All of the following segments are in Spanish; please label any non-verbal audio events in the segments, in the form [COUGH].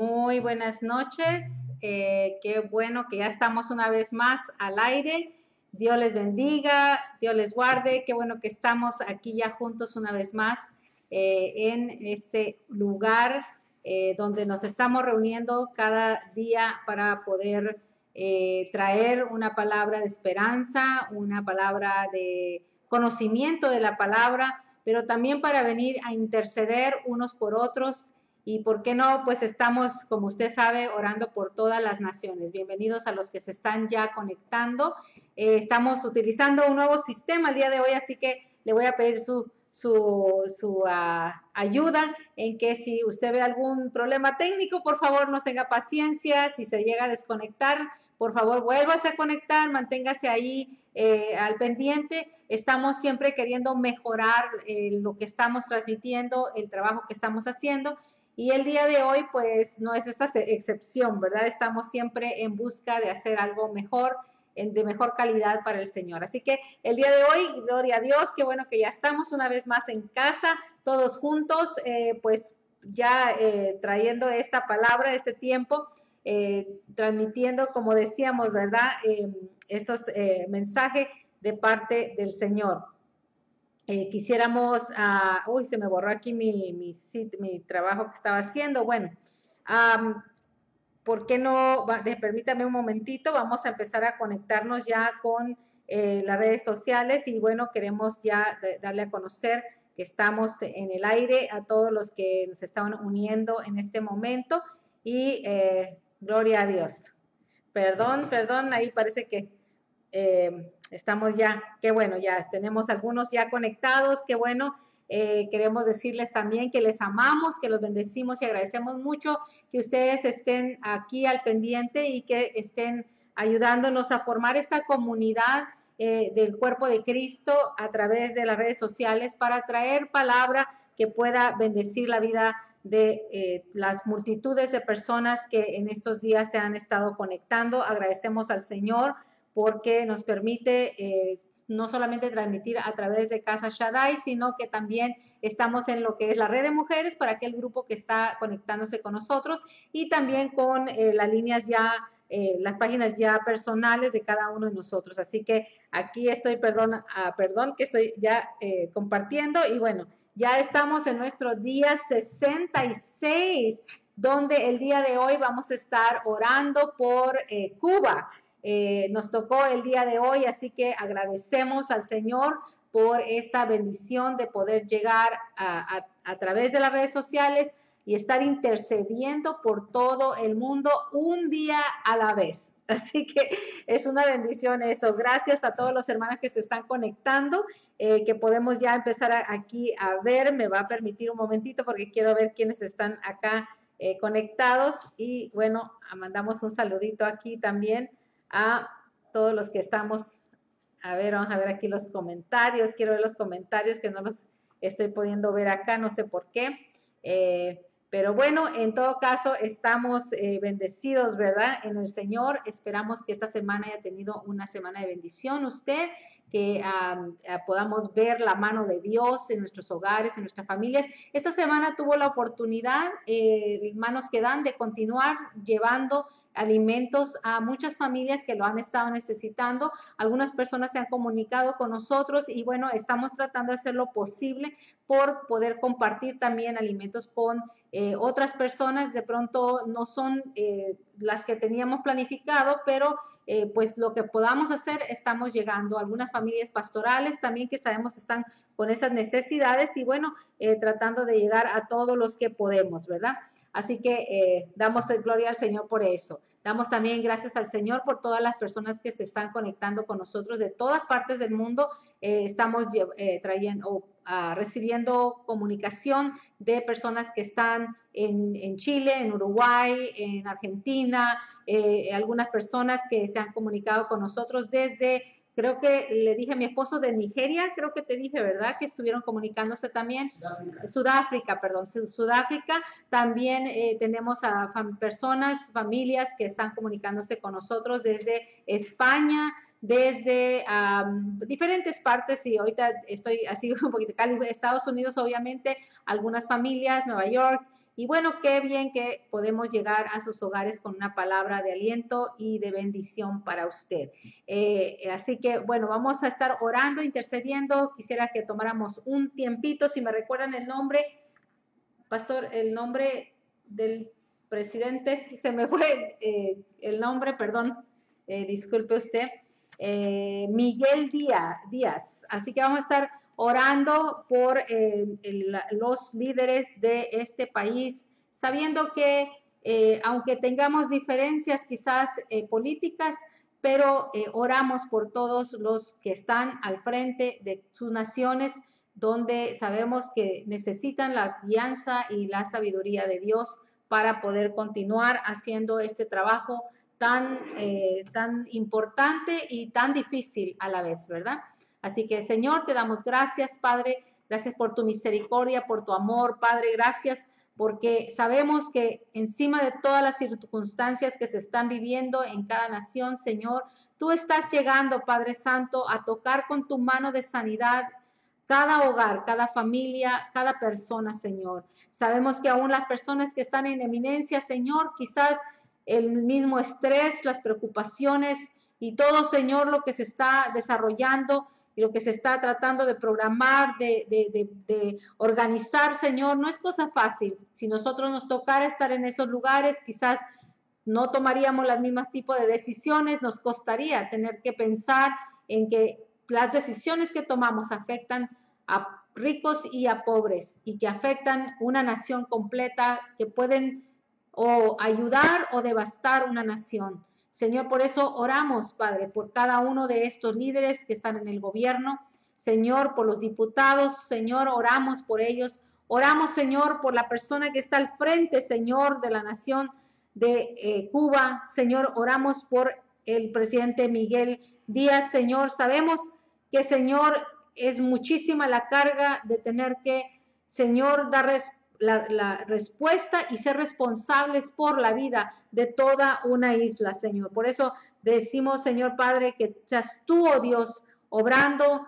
Muy buenas noches. Eh, qué bueno que ya estamos una vez más al aire. Dios les bendiga, Dios les guarde. Qué bueno que estamos aquí ya juntos una vez más eh, en este lugar eh, donde nos estamos reuniendo cada día para poder traer una palabra de esperanza, una palabra de conocimiento de la palabra, pero también para venir a interceder unos por otros y por qué no, pues estamos, como usted sabe, orando por todas las naciones. Bienvenidos a los que se están ya conectando. Eh, estamos utilizando un nuevo sistema el día de hoy, así que le voy a pedir su, su, su ah, ayuda en que si usted ve algún problema técnico, por favor, no tenga paciencia. Si se llega a desconectar, por favor, vuélvase a conectar, manténgase ahí eh, al pendiente. Estamos siempre queriendo mejorar eh, lo que estamos transmitiendo, el trabajo que estamos haciendo. Y el día de hoy, pues no es esa excepción, ¿verdad? Estamos siempre en busca de hacer algo mejor, de mejor calidad para el Señor. Así que el día de hoy, gloria a Dios, qué bueno que ya estamos una vez más en casa, todos juntos, eh, pues ya eh, trayendo esta palabra, este tiempo, eh, transmitiendo, como decíamos, ¿verdad? estos mensajes de parte del Señor. Eh, quisiéramos, ah, uy, se me borró aquí mi, mi, mi, trabajo que estaba haciendo. Bueno, ¿por qué no? permítame un momentito, vamos a empezar a conectarnos ya con eh, las redes sociales y bueno, queremos ya darle a conocer que estamos en el aire a todos los que nos estaban uniendo en este momento y eh, gloria a Dios. Perdón, perdón, ahí parece que Estamos ya, qué bueno, ya tenemos algunos ya conectados, qué bueno. Eh, queremos decirles también que les amamos, que los bendecimos y agradecemos mucho que ustedes estén aquí al pendiente y que estén ayudándonos a formar esta comunidad eh, del cuerpo de Cristo a través de las redes sociales para traer palabra que pueda bendecir la vida de eh, las multitudes de personas que en estos días se han estado conectando. Agradecemos al Señor porque nos permite eh, no solamente transmitir a través de Casa Shaddai, sino que también estamos en lo que es la red de mujeres para aquel grupo que está conectándose con nosotros y también con eh, las líneas ya, eh, las páginas ya personales de cada uno de nosotros. Así que aquí estoy, perdón, ah, perdón, que estoy ya compartiendo y bueno, ya estamos en nuestro día 66 donde el día de hoy vamos a estar orando por Cuba. Eh, nos tocó el día de hoy, así que agradecemos al Señor por esta bendición de poder llegar a, través de las redes sociales y estar intercediendo por todo el mundo un día a la vez. [LAUGHS] Así que es una bendición eso. Gracias a todos los hermanos que se están conectando, eh, que podemos ya empezar aquí a ver. Me va a permitir un momentito porque quiero ver quiénes están acá eh, conectados. Y bueno, mandamos un saludito aquí también a todos los que estamos. A ver, vamos a ver aquí los comentarios. Quiero ver los comentarios que no los estoy pudiendo ver acá, no sé por qué. Eh, pero bueno, en todo caso, estamos eh, bendecidos, ¿verdad? En el Señor. Esperamos que esta semana haya tenido una semana de bendición usted que podamos ver la mano de Dios en nuestros hogares, en nuestras familias. Esta semana tuvo la oportunidad, eh, manos que dan, de continuar llevando alimentos a muchas familias que lo han estado necesitando. Algunas personas se han comunicado con nosotros y bueno, estamos tratando de hacer lo posible por poder compartir también alimentos con eh, otras personas. De pronto no son eh, las que teníamos planificado, pero eh, pues lo que podamos hacer, estamos llegando. Algunas familias pastorales también que sabemos están con esas necesidades y bueno, tratando de llegar a todos los que podemos, ¿verdad? Así que eh, damos gloria al Señor por eso. Damos también gracias al Señor por todas las personas que se están conectando con nosotros de todas partes del mundo. Eh, estamos eh, trayendo, ah, recibiendo comunicación de personas que están en Chile, en Uruguay, en Argentina, algunas personas que se han comunicado con nosotros desde Creo que le dije a mi esposo de Nigeria, creo que te dije, ¿verdad? Que estuvieron comunicándose también. Sudáfrica, perdón, Sudáfrica. También eh, tenemos a personas, familias que están comunicándose con nosotros desde España, desde diferentes partes y ahorita estoy así [LAUGHS] un poquito, Estados Unidos obviamente, algunas familias, Nueva York, Y bueno, qué bien que podemos llegar a sus hogares con una palabra de aliento y de bendición para usted. Eh, así que bueno, vamos a estar orando, intercediendo. Quisiera que tomáramos un tiempito, si me recuerdan el nombre, pastor, el nombre del presidente, se me fue eh, el nombre, perdón, eh, disculpe usted, Miguel Díaz, Díaz. Así que vamos a estar orando por eh, los líderes de este país, sabiendo que eh, aunque tengamos diferencias quizás eh, políticas, pero oramos por todos los que están al frente de sus naciones, donde sabemos que necesitan la guianza y la sabiduría de Dios para poder continuar haciendo este trabajo tan, tan importante y tan difícil a la vez, ¿verdad? Así que, Señor, te damos gracias, Padre. Gracias por tu misericordia, por tu amor, Padre. Gracias porque sabemos que encima de todas las circunstancias que se están viviendo en cada nación, Señor, tú estás llegando, Padre Santo, a tocar con tu mano de sanidad cada hogar, cada familia, cada persona, Señor. Sabemos que aún las personas que están en eminencia, Señor, quizás el mismo estrés, las preocupaciones y todo, Señor, lo que se está desarrollando, y lo que se está tratando de programar, de, de, organizar, Señor, no es cosa fácil. Si nosotros nos tocara estar en esos lugares, quizás no tomaríamos las mismas tipos de decisiones, nos costaría tener que pensar en que las decisiones que tomamos afectan a ricos y a pobres y que afectan una nación completa, que pueden o ayudar o devastar una nación. Señor, por eso oramos, Padre, por cada uno de estos líderes que están en el gobierno. Señor, por los diputados, Señor, oramos por ellos. Oramos, Señor, por la persona que está al frente, Señor, de la nación de eh, Cuba. Señor, oramos por el presidente Miguel Díaz. Señor, sabemos que, Señor, es muchísima la carga de tener que, Señor, dar respuesta la, respuesta y ser responsables por la vida de toda una isla, Señor. Por eso decimos, Señor Padre, que seas tú, oh Dios, obrando,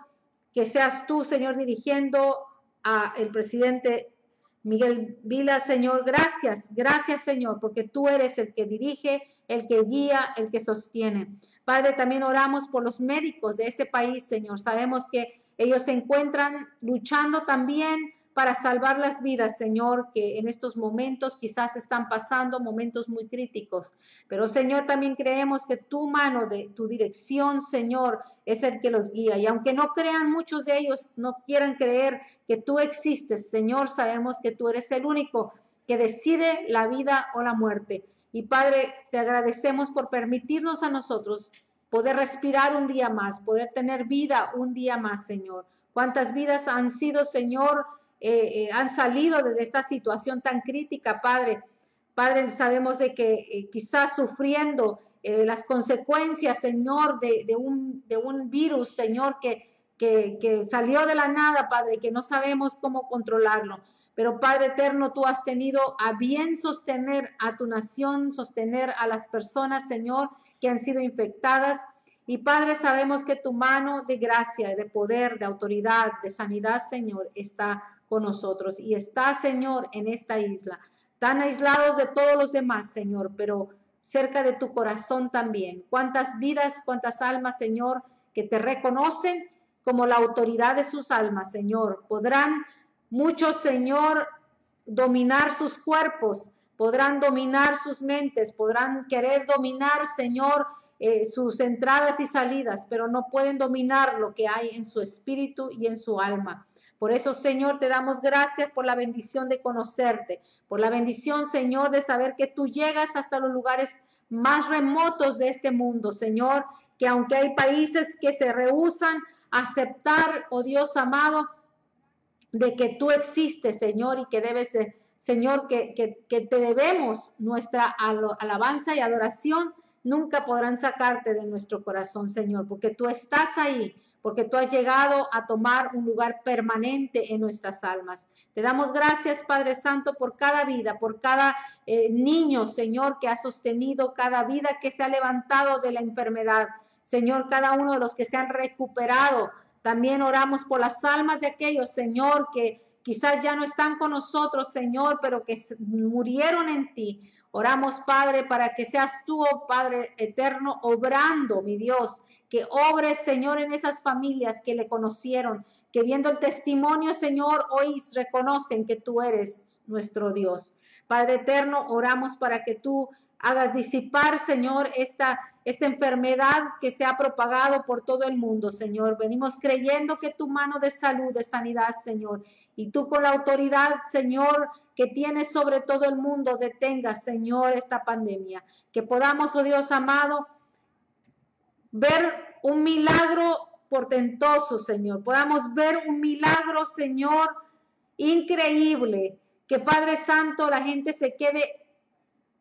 que seas tú, Señor, dirigiendo a el presidente Miguel Vila, Señor. Gracias, gracias, Señor, porque tú eres el que dirige, el que guía, el que sostiene. Padre, también oramos por los médicos de ese país, Señor. Sabemos que ellos se encuentran luchando también para salvar las vidas, Señor, que en estos momentos quizás están pasando momentos muy críticos. Pero, Señor, también creemos que tu mano de tu dirección, Señor, es el que los guía. Y aunque no crean muchos de ellos, no quieran creer que tú existes, Señor, sabemos que tú eres el único que decide la vida o la muerte. Y Padre, te agradecemos por permitirnos a nosotros poder respirar un día más, poder tener vida un día más, Señor. ¿Cuántas vidas han sido, Señor, eh, eh, han salido de esta situación tan crítica, Padre. Padre, sabemos de que eh, quizás sufriendo las consecuencias, Señor, de, un, de un virus, Señor, que, que, que salió de la nada, Padre, que no sabemos cómo controlarlo. Pero Padre eterno, tú has tenido a bien sostener a tu nación, sostener a las personas, Señor, que han sido infectadas. Y Padre, sabemos que tu mano de gracia, de poder, de autoridad, de sanidad, Señor, está nosotros. Y está, Señor, en esta isla, tan aislados de todos los demás, Señor, pero cerca de tu corazón también. Cuántas vidas, cuántas almas, Señor, que te reconocen como la autoridad de sus almas, Señor. Podrán muchos, Señor, dominar sus cuerpos, podrán dominar sus mentes, podrán querer dominar, Señor, eh, sus entradas y salidas, pero no pueden dominar lo que hay en su espíritu y en su alma. Por eso, Señor, te damos gracias por la bendición de conocerte, por la bendición, Señor, de saber que tú llegas hasta los lugares más remotos de este mundo, Señor, que aunque hay países que se rehusan a aceptar, oh Dios amado, de que tú existes, Señor, y que debes, Señor, que, que te debemos nuestra alabanza y adoración, nunca podrán sacarte de nuestro corazón, Señor, porque tú estás ahí porque tú has llegado a tomar un lugar permanente en nuestras almas. Te damos gracias, Padre Santo, por cada vida, por cada eh, niño, Señor, que ha sostenido, cada vida que se ha levantado de la enfermedad. Señor, cada uno de los que se han recuperado. También oramos por las almas de aquellos, Señor, que, quizás ya no están con nosotros, Señor, pero que murieron en ti. Oramos, Padre, para que seas tú, oh Padre eterno, obrando, mi Dios, que obres, Señor, en esas familias que le conocieron, que viendo el testimonio, Señor, hoy reconocen que tú eres nuestro Dios. Padre eterno, oramos para que tú hagas disipar, Señor, esta, esta enfermedad que se ha propagado por todo el mundo, Señor. Venimos creyendo que tu mano de salud, de sanidad, Señor, y tú con la autoridad, Señor, que tienes sobre todo el mundo, detenga, Señor, esta pandemia. Que podamos, oh Dios amado, ver un milagro portentoso, Señor. Podamos ver un milagro, Señor, increíble. Que Padre Santo, la gente se quede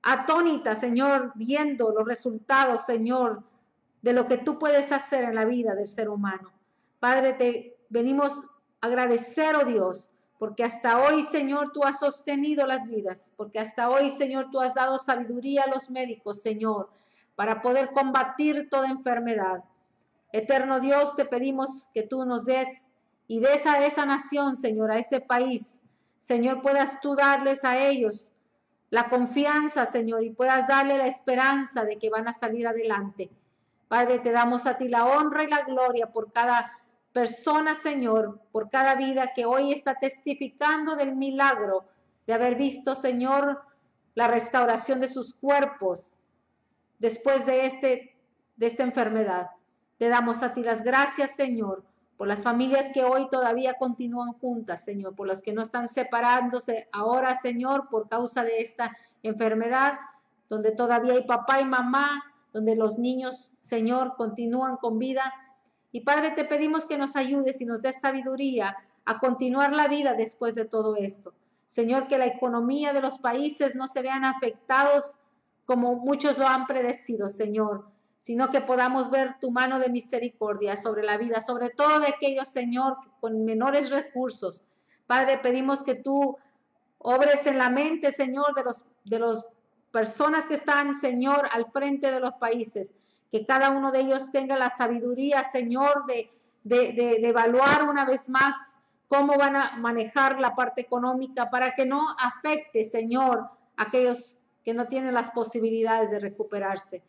atónita, Señor, viendo los resultados, Señor, de lo que tú puedes hacer en la vida del ser humano. Padre, te venimos a agradecer, oh Dios, porque hasta hoy, Señor, tú has sostenido las vidas, porque hasta hoy, Señor, tú has dado sabiduría a los médicos, Señor, para poder combatir toda enfermedad. Eterno Dios, te pedimos que tú nos des y des a esa nación, Señor, a ese país. Señor, puedas tú darles a ellos la confianza, Señor, y puedas darle la esperanza de que van a salir adelante. Padre, te damos a ti la honra y la gloria por cada persona, Señor, por cada vida que hoy está testificando del milagro de haber visto, Señor, la restauración de sus cuerpos después de, este, de esta enfermedad. Te damos a ti las gracias, Señor, por las familias que hoy todavía continúan juntas, Señor, por los que no están separándose ahora, Señor, por causa de esta enfermedad, donde todavía hay papá y mamá, donde los niños, Señor, continúan con vida. Y Padre, te pedimos que nos ayudes y nos des sabiduría a continuar la vida después de todo esto. Señor, que la economía de los países no se vean afectados como muchos lo han predecido, Señor sino que podamos ver tu mano de misericordia sobre la vida, sobre todo de aquellos, Señor, con menores recursos. Padre, pedimos que tú obres en la mente, Señor, de los de las personas que están, Señor, al frente de los países, que cada uno de ellos tenga la sabiduría, Señor, de, de, de evaluar una vez más cómo van a manejar la parte económica para que no afecte, Señor, aquellos que no tienen las posibilidades de recuperarse.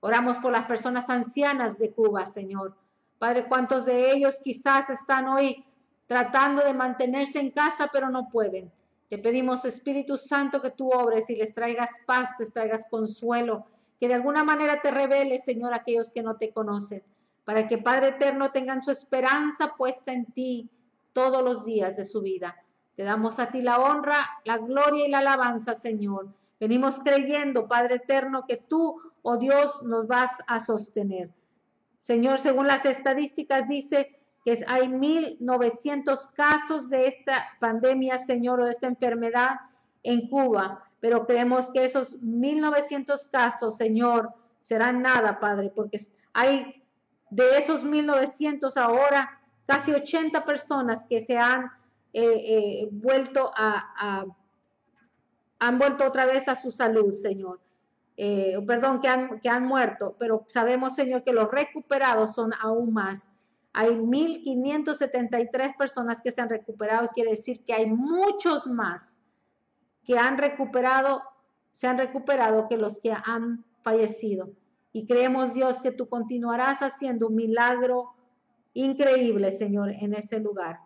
Oramos por las personas ancianas de Cuba, Señor. Padre, ¿cuántos de ellos quizás están hoy tratando de mantenerse en casa, pero no pueden? Te pedimos, Espíritu Santo, que tú obres y les traigas paz, les traigas consuelo, que de alguna manera te reveles, Señor, a aquellos que no te conocen, para que, Padre eterno, tengan su esperanza puesta en ti todos los días de su vida. Te damos a ti la honra, la gloria y la alabanza, Señor. Venimos creyendo, Padre eterno, que tú oh Dios, nos vas a sostener. Señor, según las estadísticas dice que hay 1.900 casos de esta pandemia, Señor, o de esta enfermedad en Cuba, pero creemos que esos 1.900 casos, Señor, serán nada, Padre, porque hay de esos 1.900 ahora casi 80 personas que se han eh, eh, vuelto a, han vuelto otra vez a su salud, Señor. Eh, perdón, que han, que han muerto, pero sabemos, Señor, que los recuperados son aún más. Hay 1.573 personas que se han recuperado, quiere decir que hay muchos más que han recuperado, se han recuperado que los que han fallecido. Y creemos, Dios, que tú continuarás haciendo un milagro increíble, Señor, en ese lugar.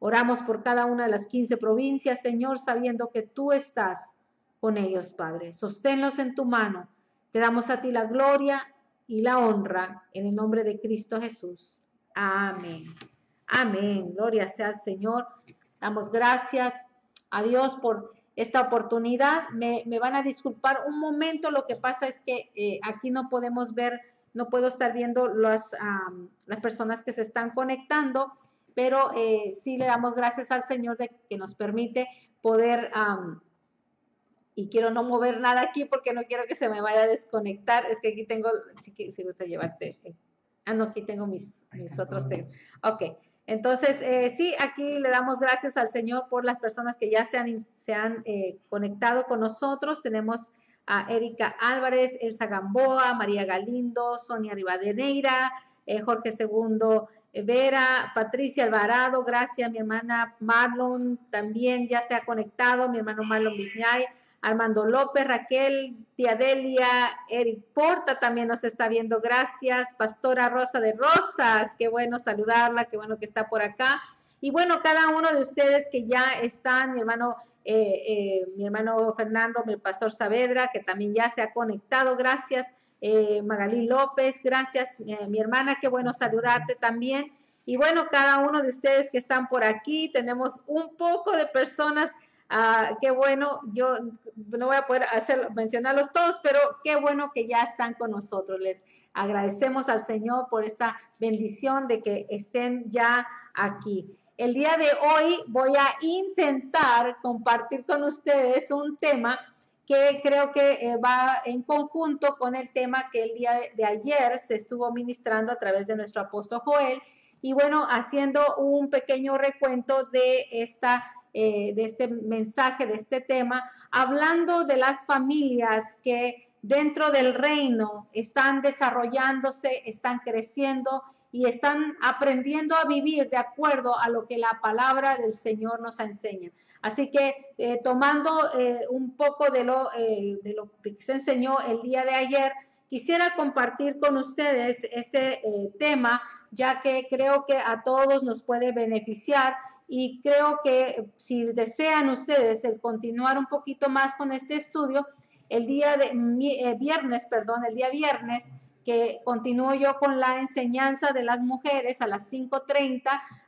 Oramos por cada una de las 15 provincias, Señor, sabiendo que tú estás con ellos, Padre. Sosténlos en tu mano. Te damos a ti la gloria y la honra en el nombre de Cristo Jesús. Amén. Amén. Gloria sea al Señor. Damos gracias a Dios por esta oportunidad. Me, van a disculpar un momento. Lo que pasa es que eh, aquí no podemos ver, no puedo estar viendo las, las personas que se están conectando, pero eh, sí le damos gracias al Señor de que nos permite poder y quiero no mover nada aquí porque no quiero que se me vaya a desconectar. Es que aquí tengo, si, si gusta llevarte. Ah, no, aquí tengo mis, mis otros textos. Ok, entonces eh, sí, aquí le damos gracias al Señor por las personas que ya se han, se han eh, conectado con nosotros. Tenemos a Erika Álvarez, Elsa Gamboa, María Galindo, Sonia Rivadeneira, eh, Jorge Segundo Vera, Patricia Alvarado, gracias, mi hermana Marlon también ya se ha conectado, mi hermano Marlon Viñay, Armando López, Raquel, Tía Delia, Eric Porta también nos está viendo, gracias, Pastora Rosa de Rosas, qué bueno saludarla, qué bueno que está por acá. Y bueno, cada uno de ustedes que ya están, mi hermano, eh, eh, mi hermano Fernando, mi pastor Saavedra, que también ya se ha conectado, gracias. Eh, López, gracias, mi hermana, qué bueno saludarte también. Y bueno, cada uno de ustedes que están por aquí, tenemos un poco de personas Ah, qué bueno, yo no voy a poder hacer, mencionarlos todos, pero qué bueno que ya están con nosotros. Les agradecemos al Señor por esta bendición de que estén ya aquí. El día de hoy voy a intentar compartir con ustedes un tema que creo que eh, va en conjunto con el tema que el día de ayer se estuvo ministrando a través de nuestro apóstol Joel. Y bueno, haciendo un pequeño recuento de esta eh, de este mensaje, de este tema, hablando de las familias que dentro del reino están desarrollándose, están creciendo y están aprendiendo a vivir de acuerdo a lo que la palabra del Señor nos enseña. Así que eh, tomando eh, un poco de lo, de lo que se enseñó el día de ayer, quisiera compartir con ustedes este tema, ya que creo que a todos nos puede beneficiar y creo que si desean ustedes el continuar un poquito más con este estudio, el día de eh, viernes, perdón, el día viernes, que continúo yo con la enseñanza de las mujeres a las 5.30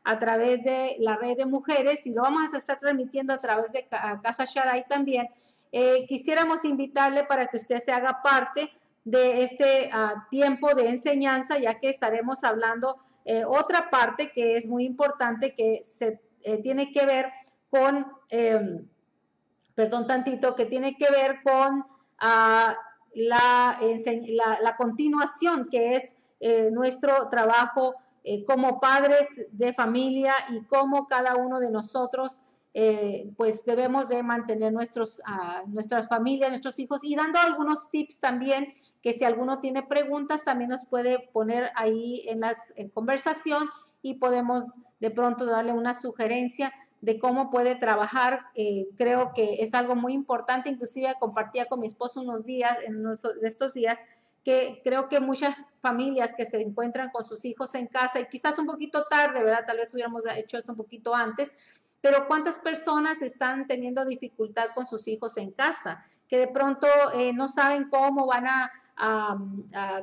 a través de la red de mujeres y lo vamos a estar transmitiendo a través de Casa Sharai también. Eh, quisiéramos invitarle para que usted se haga parte de este ah, tiempo de enseñanza, ya que estaremos hablando eh, otra parte que es muy importante que se eh, tiene que ver con, em, perdón tantito, que tiene que ver con ah, la, la, continuación que es eh, nuestro trabajo eh, como padres de familia y cómo cada uno de nosotros pues debemos de mantener nuestros, uh, nuestras familias, nuestros hijos. Y dando algunos tips también que si alguno tiene preguntas también nos puede poner ahí en la conversación y podemos de pronto darle una sugerencia de cómo puede trabajar. Eh, creo que es algo muy importante, inclusive compartía con mi esposo unos días, en estos días, que creo que muchas familias que se encuentran con sus hijos en casa y quizás un poquito tarde, ¿verdad? Tal vez hubiéramos hecho esto un poquito antes, pero ¿cuántas personas están teniendo dificultad con sus hijos en casa? Que de pronto eh, no saben cómo van a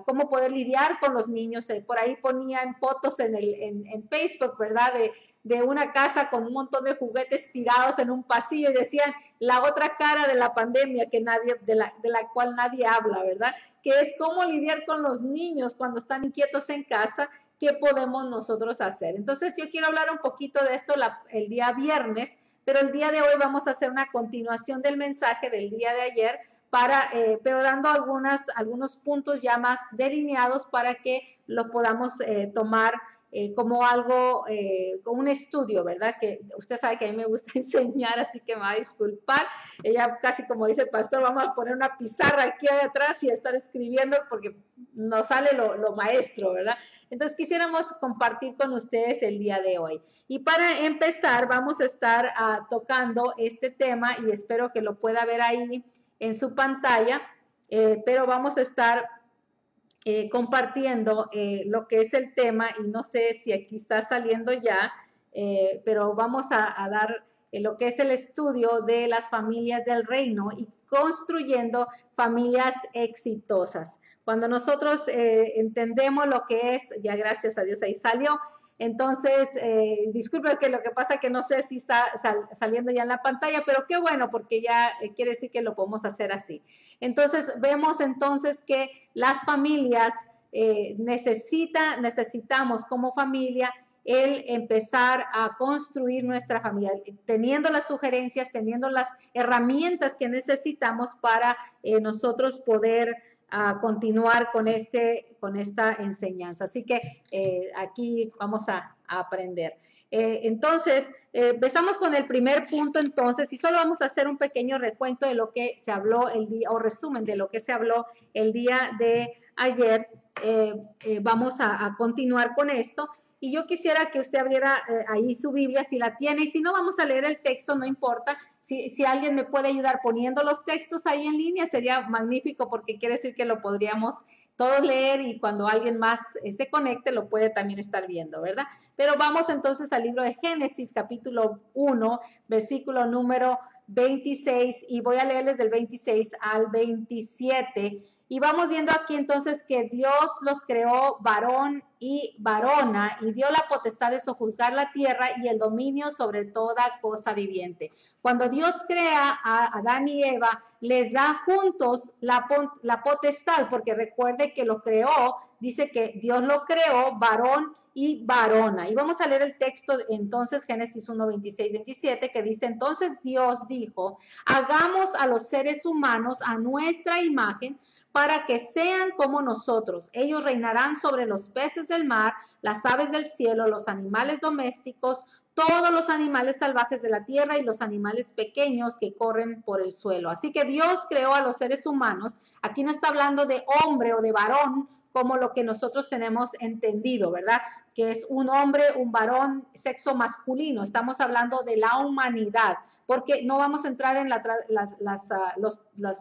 cómo poder lidiar con los niños. Eh, por ahí ponían fotos en, el, en, Facebook, ¿verdad? De, de, una casa con un montón de juguetes tirados en un pasillo y decían la otra cara de la pandemia que nadie, de la, de la cual nadie habla, ¿verdad? Que es cómo lidiar con los niños cuando están inquietos en casa, qué podemos nosotros hacer. Entonces yo quiero hablar un poquito de esto el día viernes, pero el día de hoy vamos a hacer una continuación del mensaje del día de ayer para, eh, pero dando algunas, algunos puntos ya más delineados para que lo podamos eh, tomar eh, como algo, como un estudio, ¿verdad? Que usted sabe que a mí me gusta [LAUGHS] enseñar, así que me va a disculpar. Ella casi como dice el pastor, vamos a poner una pizarra aquí atrás y estar escribiendo porque nos sale lo, maestro, ¿verdad? Entonces quisiéramos compartir con ustedes el día de hoy. Y para empezar, vamos a estar ah, tocando este tema y espero que lo pueda ver ahí en su pantalla, eh, pero vamos a estar eh, compartiendo eh, lo que es el tema y no sé si aquí está saliendo ya, pero vamos a, a dar lo que es el estudio de las familias del reino y construyendo familias exitosas. Cuando nosotros entendemos lo que es, ya gracias a Dios ahí salió, entonces, eh, disculpe que lo que pasa que no sé si está saliendo ya en la pantalla, pero qué bueno, porque ya eh, quiere decir que lo podemos hacer así. Entonces, vemos entonces que las familias eh, necesita, necesitamos como familia el empezar a construir nuestra familia, teniendo las sugerencias, teniendo las herramientas que necesitamos para eh, nosotros poder a continuar con, este, con esta enseñanza. Así que eh, aquí vamos a, aprender. Eh, entonces, eh, empezamos con el primer punto entonces y solo vamos a hacer un pequeño recuento de lo que se habló el día, o resumen de lo que se habló el día de ayer. vamos a, continuar con esto. Y yo quisiera que usted abriera eh, ahí su Biblia si la tiene. Y si no, vamos a leer el texto, no importa. Si, alguien me puede ayudar poniendo los textos ahí en línea, sería magnífico porque quiere decir que lo podríamos todos leer y cuando alguien más eh, se conecte lo puede también estar viendo, ¿verdad? Pero vamos entonces al libro de Génesis, capítulo 1, versículo número 26 y voy a leerles del 26 al 27. Y vamos viendo aquí entonces que Dios los creó varón y varona y dio la potestad de sojuzgar la tierra y el dominio sobre toda cosa viviente. Cuando Dios crea a Adán y Eva, les da juntos la, la potestad, porque recuerde que lo creó, dice que Dios lo creó varón y varona. Y vamos a leer el texto entonces Génesis 1, 26, 27, que dice, entonces Dios dijo, hagamos a los seres humanos a nuestra imagen para que sean como nosotros. Ellos reinarán sobre los peces del mar, las aves del cielo, los animales domésticos, todos los animales salvajes de la tierra y los animales pequeños que corren por el suelo. Así que Dios creó a los seres humanos. Aquí no está hablando de hombre o de varón como lo que nosotros tenemos entendido, ¿verdad? que es un hombre, un varón, sexo masculino. Estamos hablando de la humanidad, porque no vamos a entrar en las, ah,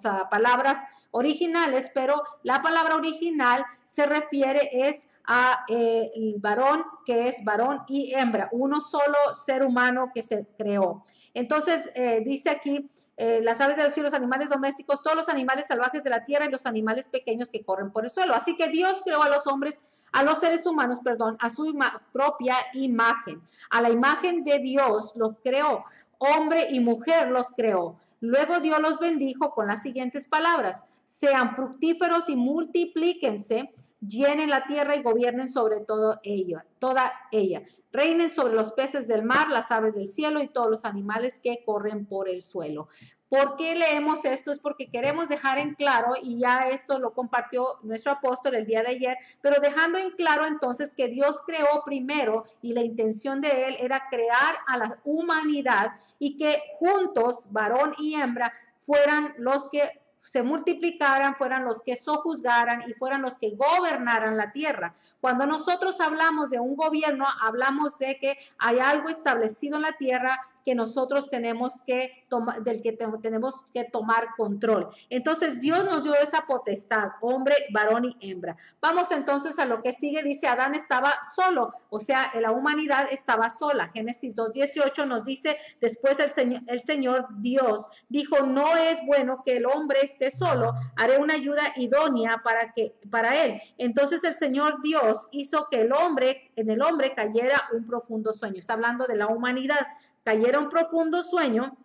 ah, palabras originales, pero la palabra original se refiere es a eh, el varón que es varón y hembra, uno solo ser humano que se creó. Entonces, eh, dice aquí, eh, las aves de los cielos, los animales domésticos, todos los animales salvajes de la tierra y los animales pequeños que corren por el suelo. Así que Dios creó a los hombres a los seres humanos, perdón, a su propia imagen. A la imagen de Dios los creó, hombre y mujer los creó. Luego Dios los bendijo con las siguientes palabras, sean fructíferos y multiplíquense, llenen la tierra y gobiernen sobre todo ella, toda ella. Reinen sobre los peces del mar, las aves del cielo y todos los animales que corren por el suelo. ¿Por qué leemos esto? Es porque queremos dejar en claro, y ya esto lo compartió nuestro apóstol el día de ayer, pero dejando en claro entonces que Dios creó primero y la intención de él era crear a la humanidad y que juntos, varón y hembra, fueran los que se multiplicaran, fueran los que sojuzgaran y fueran los que gobernaran la tierra. Cuando nosotros hablamos de un gobierno, hablamos de que hay algo establecido en la tierra que nosotros tenemos que tomar, del que tenemos que tomar control. Entonces Dios nos dio esa potestad, hombre, varón y hembra. Vamos entonces a lo que sigue, dice Adán estaba solo, o sea, la humanidad estaba sola. Génesis 2.18 nos dice, después el Señor, el Señor Dios dijo, no es bueno que el hombre esté solo, haré una ayuda idónea para que para él. Entonces el Señor Dios hizo que el hombre, en el hombre cayera un profundo sueño. Está hablando de la humanidad cayera un profundo sueño,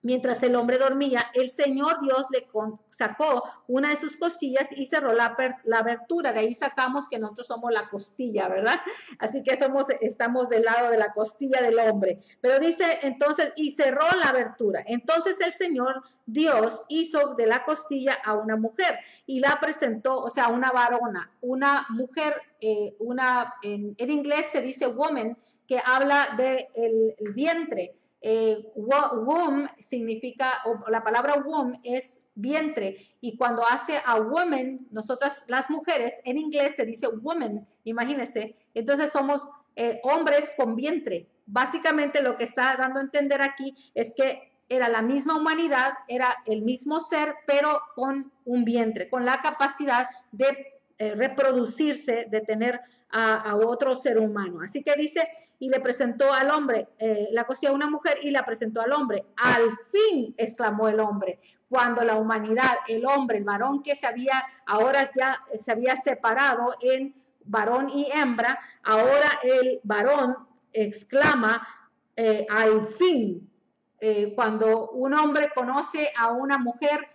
mientras el hombre dormía, el Señor Dios le sacó una de sus costillas y cerró la, abertura. De ahí sacamos que nosotros somos la costilla, ¿verdad? Así que somos, estamos del lado de la costilla del hombre. Pero dice entonces, y cerró la abertura. Entonces el Señor Dios hizo de la costilla a una mujer y la presentó, o sea, una varona, una mujer, eh, una, en inglés se dice woman, que habla del de el vientre. Eh, womb significa, o la palabra womb es vientre, y cuando hace a woman, nosotras las mujeres, en inglés se dice woman, imagínense, entonces somos eh, hombres con vientre. Básicamente lo que está dando a entender aquí es que era la misma humanidad, era el mismo ser, pero con un vientre, con la capacidad de eh, reproducirse, de tener a, otro ser humano. Así que dice, y le presentó al hombre, eh, la costilla a una mujer y la presentó al hombre. Al fin, exclamó el hombre, cuando la humanidad, el hombre, el varón que se había, ahora ya se había separado en varón y hembra, ahora el varón exclama, eh, al fin, eh, cuando un hombre conoce a una mujer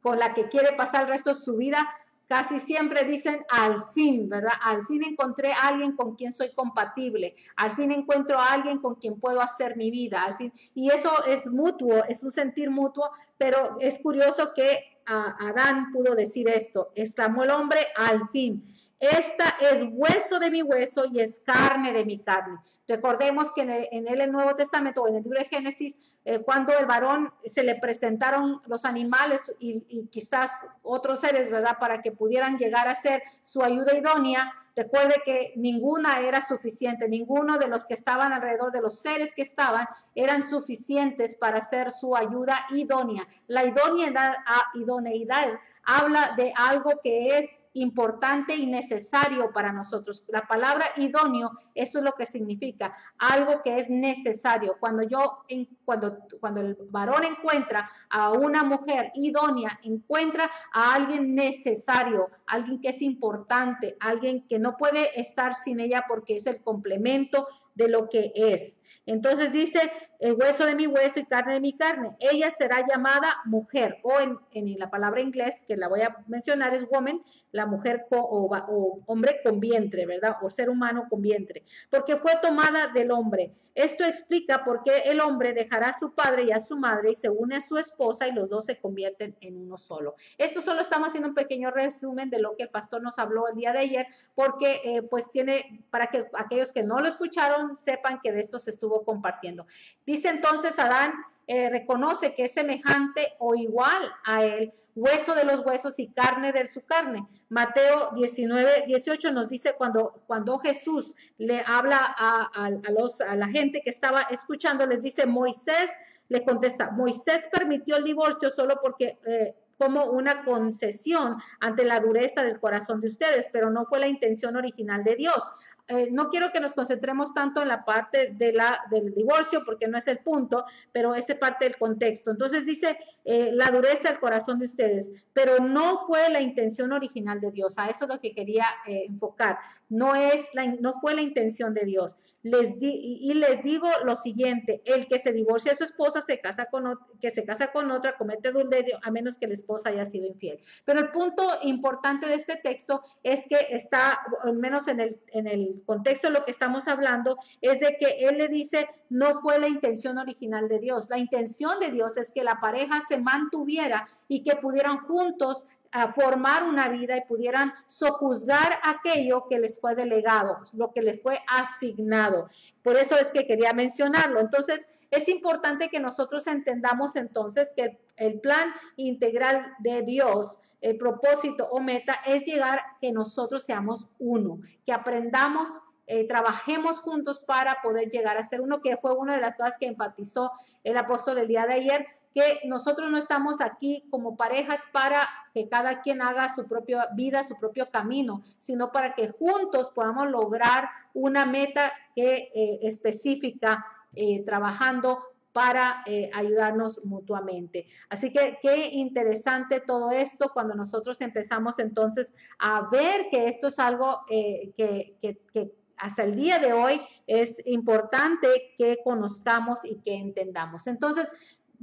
con la que quiere pasar el resto de su vida, casi siempre dicen al fin, ¿verdad? Al fin encontré a alguien con quien soy compatible, al fin encuentro a alguien con quien puedo hacer mi vida, al fin. Y eso es mutuo, es un sentir mutuo, pero es curioso que Adán pudo decir esto, exclamó el hombre al fin. Esta es hueso de mi hueso y es carne de mi carne. Recordemos que en el, Nuevo Testamento en el libro de Génesis, eh, cuando el varón se le presentaron los animales y, quizás otros seres, ¿verdad? Para que pudieran llegar a ser su ayuda idónea, recuerde que ninguna era suficiente, ninguno de los que estaban alrededor de los seres que estaban eran suficientes para hacer su ayuda idónea. La idoneidad, ah, idoneidad habla de algo que es importante y necesario para nosotros. La palabra idóneo, eso es lo que significa, algo que es necesario. Cuando yo, cuando, cuando el varón encuentra a una mujer idónea, encuentra a alguien necesario, alguien que es importante, alguien que no puede estar sin ella porque es el complemento de lo que es. Entonces dice, el hueso de mi hueso y carne de mi carne. Ella será llamada mujer, o en, la palabra inglés, que la voy a mencionar, es woman, la mujer o, hombre con vientre, ¿verdad? O ser humano con vientre, porque fue tomada del hombre. Esto explica por qué el hombre dejará a su padre y a su madre y se une a su esposa y los dos se convierten en uno solo. Esto solo estamos haciendo un pequeño resumen de lo que el pastor nos habló el día de ayer, porque eh, pues tiene, para que aquellos que no lo escucharon sepan que de esto se estuvo compartiendo. Dice entonces Adán, eh, reconoce que es semejante o igual a él hueso de los huesos y carne de su carne. Mateo 19, 18 nos dice cuando, cuando Jesús le habla a, los, a la gente que estaba escuchando, les dice, Moisés le contesta, Moisés permitió el divorcio solo porque... Eh, como una concesión ante la dureza del corazón de ustedes, pero no fue la intención original de Dios. Eh, no quiero que nos concentremos tanto en la parte del divorcio, porque no es el punto, pero es parte del contexto. Entonces dice eh, la dureza del corazón de ustedes, pero no fue la intención original de Dios. A eso es lo que quería eh, enfocar. No, es la, no fue la intención de Dios les y les digo lo siguiente, el que se divorcia de su esposa se casa con que se casa con otra comete adulterio a menos que la esposa haya sido infiel. Pero el punto importante de este texto es que está al menos en el en el contexto de lo que estamos hablando es de que él le dice no fue la intención original de Dios. La intención de Dios es que la pareja se mantuviera y que pudieran juntos a formar una vida y pudieran sojuzgar aquello que les fue delegado, lo que les fue asignado. Por eso es que quería mencionarlo. Entonces, es importante que nosotros entendamos entonces que el plan integral de Dios el propósito o meta es llegar que nosotros seamos uno, que aprendamos, eh, trabajemos juntos para poder llegar a ser uno, que fue una de las cosas que enfatizó el apóstol el día de ayer, que nosotros no estamos aquí como parejas para que cada quien haga su propia vida, su propio camino, sino para que juntos podamos lograr una meta que, eh, específica, eh, trabajando para eh, ayudarnos mutuamente. Así que qué interesante todo esto cuando nosotros empezamos entonces a ver que esto es algo que, que hasta el día de hoy es importante que conozcamos y que entendamos. Entonces,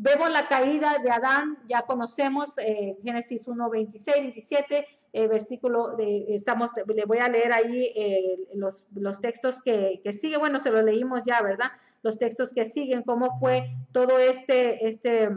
Vemos la caída de Adán, ya conocemos eh, Génesis 1, 26, 27, versículo, de, estamos, le voy a leer ahí eh, los, los, textos que, que siguen, bueno, se lo leímos ya, ¿verdad? Los textos que siguen, cómo fue todo este, este,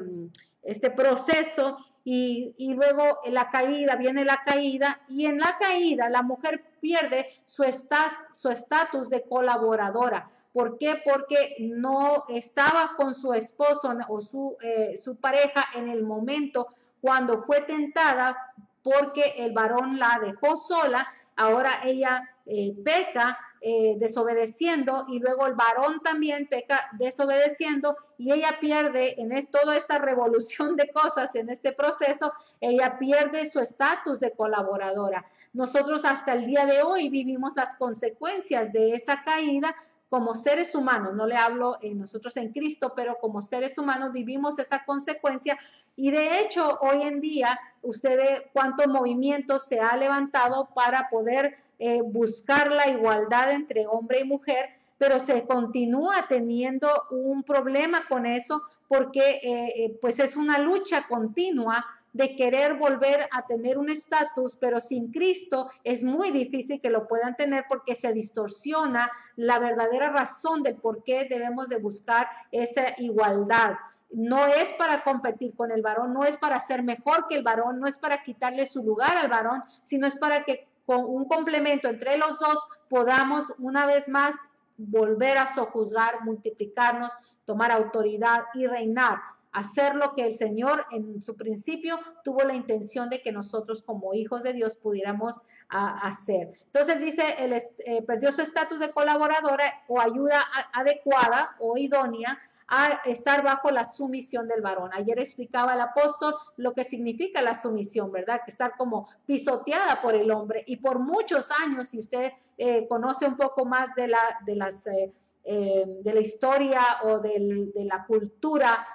este proceso y, y, luego la caída, viene la caída y en la caída la mujer pierde su estatus de colaboradora. ¿Por qué? Porque no estaba con su esposo o su, eh, su pareja en el momento cuando fue tentada porque el varón la dejó sola, ahora ella eh, peca eh, desobedeciendo y luego el varón también peca desobedeciendo y ella pierde en toda esta revolución de cosas en este proceso, ella pierde su estatus de colaboradora. Nosotros hasta el día de hoy vivimos las consecuencias de esa caída como seres humanos, no le hablo en nosotros en Cristo, pero como seres humanos vivimos esa consecuencia. Y de hecho hoy en día usted ve cuántos movimientos se ha levantado para poder eh, buscar la igualdad entre hombre y mujer, pero se continúa teniendo un problema con eso porque eh, eh, pues es una lucha continua de querer volver a tener un estatus, pero sin Cristo es muy difícil que lo puedan tener porque se distorsiona la verdadera razón del por qué debemos de buscar esa igualdad. No es para competir con el varón, no es para ser mejor que el varón, no es para quitarle su lugar al varón, sino es para que con un complemento entre los dos podamos una vez más volver a sojuzgar, multiplicarnos, tomar autoridad y reinar hacer lo que el Señor en su principio tuvo la intención de que nosotros como hijos de Dios pudiéramos hacer. Entonces dice, él eh, perdió su estatus de colaboradora o ayuda adecuada o idónea a estar bajo la sumisión del varón. Ayer explicaba el apóstol lo que significa la sumisión, ¿verdad? Que estar como pisoteada por el hombre. Y por muchos años, si usted eh, conoce un poco más de la, de las, eh, de la historia o de la cultura,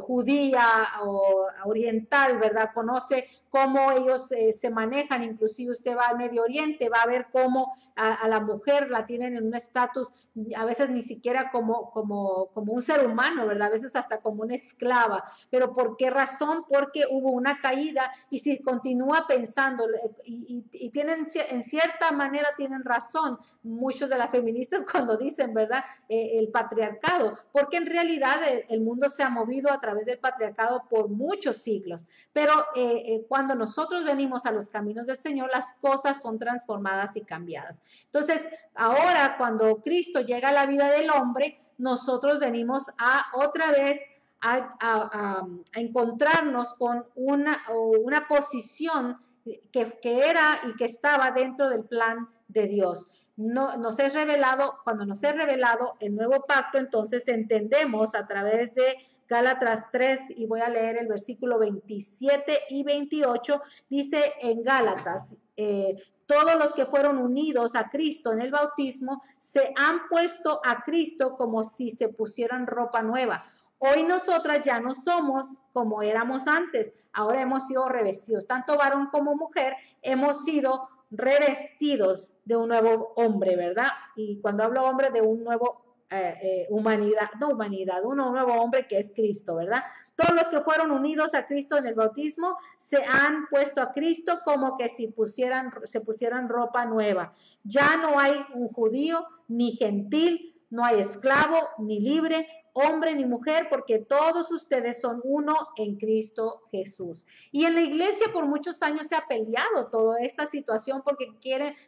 judía o oriental, ¿verdad? Conoce cómo ellos eh, se manejan, inclusive usted va al Medio Oriente, va a ver cómo a, la mujer la tienen en un estatus, a veces ni siquiera como, como, como un ser humano, ¿verdad? A veces hasta como una esclava. Pero ¿por qué razón? Porque hubo una caída y si continúa pensando, y, tienen, en cierta manera tienen razón muchos de las feministas [LAUGHS] cuando dicen, ¿verdad? Eh, el patriarcado, porque en realidad el, mundo se ha movido a través del patriarcado por muchos siglos, pero eh, cuando cuando nosotros venimos a los caminos del Señor, las cosas son transformadas y cambiadas. Entonces, ahora cuando Cristo llega a la vida del hombre, nosotros venimos a otra vez a, encontrarnos con una, una posición que, que, era y que estaba dentro del plan de Dios. No, nos es revelado, cuando nos es revelado el nuevo pacto, entonces entendemos a través de Gálatas 3 y voy a leer el versículo 27 y 28. Dice en Gálatas, eh, todos los que fueron unidos a Cristo en el bautismo se han puesto a Cristo como si se pusieran ropa nueva. Hoy nosotras ya no somos como éramos antes, ahora hemos sido revestidos, tanto varón como mujer, hemos sido revestidos de un nuevo hombre, ¿verdad? Y cuando hablo hombre, de un nuevo eh, eh, humanidad, no humanidad, un nuevo hombre que es Cristo, ¿verdad? Todos los que fueron unidos a Cristo en el bautismo se han puesto a Cristo como que si pusieran, se pusieran ropa nueva. Ya no hay un judío ni gentil, no hay esclavo ni libre, hombre ni mujer, porque todos ustedes son uno en Cristo Jesús. Y en la iglesia por muchos años se ha peleado toda esta situación porque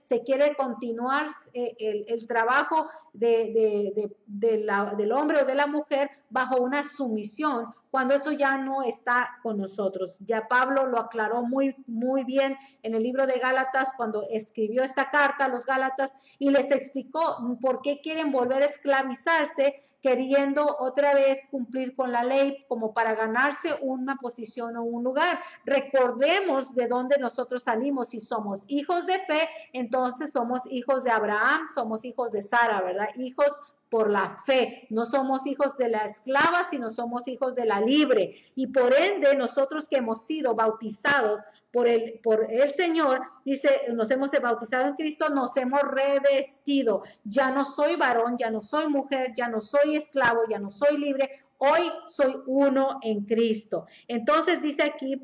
se quiere continuar eh, el, trabajo de, del hombre o de la mujer bajo una sumisión cuando eso ya no está con nosotros. Ya Pablo lo aclaró muy, muy bien en el libro de Gálatas cuando escribió esta carta a los Gálatas y les explicó por qué quieren volver a esclavizarse queriendo otra vez cumplir con la ley como para ganarse una posición o un lugar. Recordemos de dónde nosotros salimos. Si somos hijos de fe, entonces somos hijos de Abraham, somos hijos de Sara, ¿verdad? Hijos por la fe. No somos hijos de la esclava, sino somos hijos de la libre. Y por ende, nosotros que hemos sido bautizados por el, por el Señor, dice, nos hemos bautizado en Cristo, nos hemos revestido. Ya no soy varón, ya no soy mujer, ya no soy esclavo, ya no soy libre. Hoy soy uno en Cristo. Entonces dice aquí,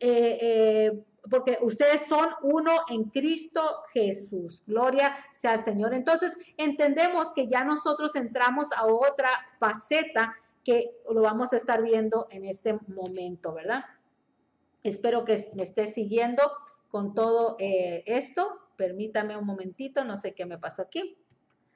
eh, eh, porque ustedes son uno en Cristo Jesús. Gloria sea al Señor. Entonces entendemos que ya nosotros entramos a otra faceta que lo vamos a estar viendo en este momento, ¿verdad? Espero que me esté siguiendo con todo eh, esto. Permítame un momentito, no sé qué me pasó aquí.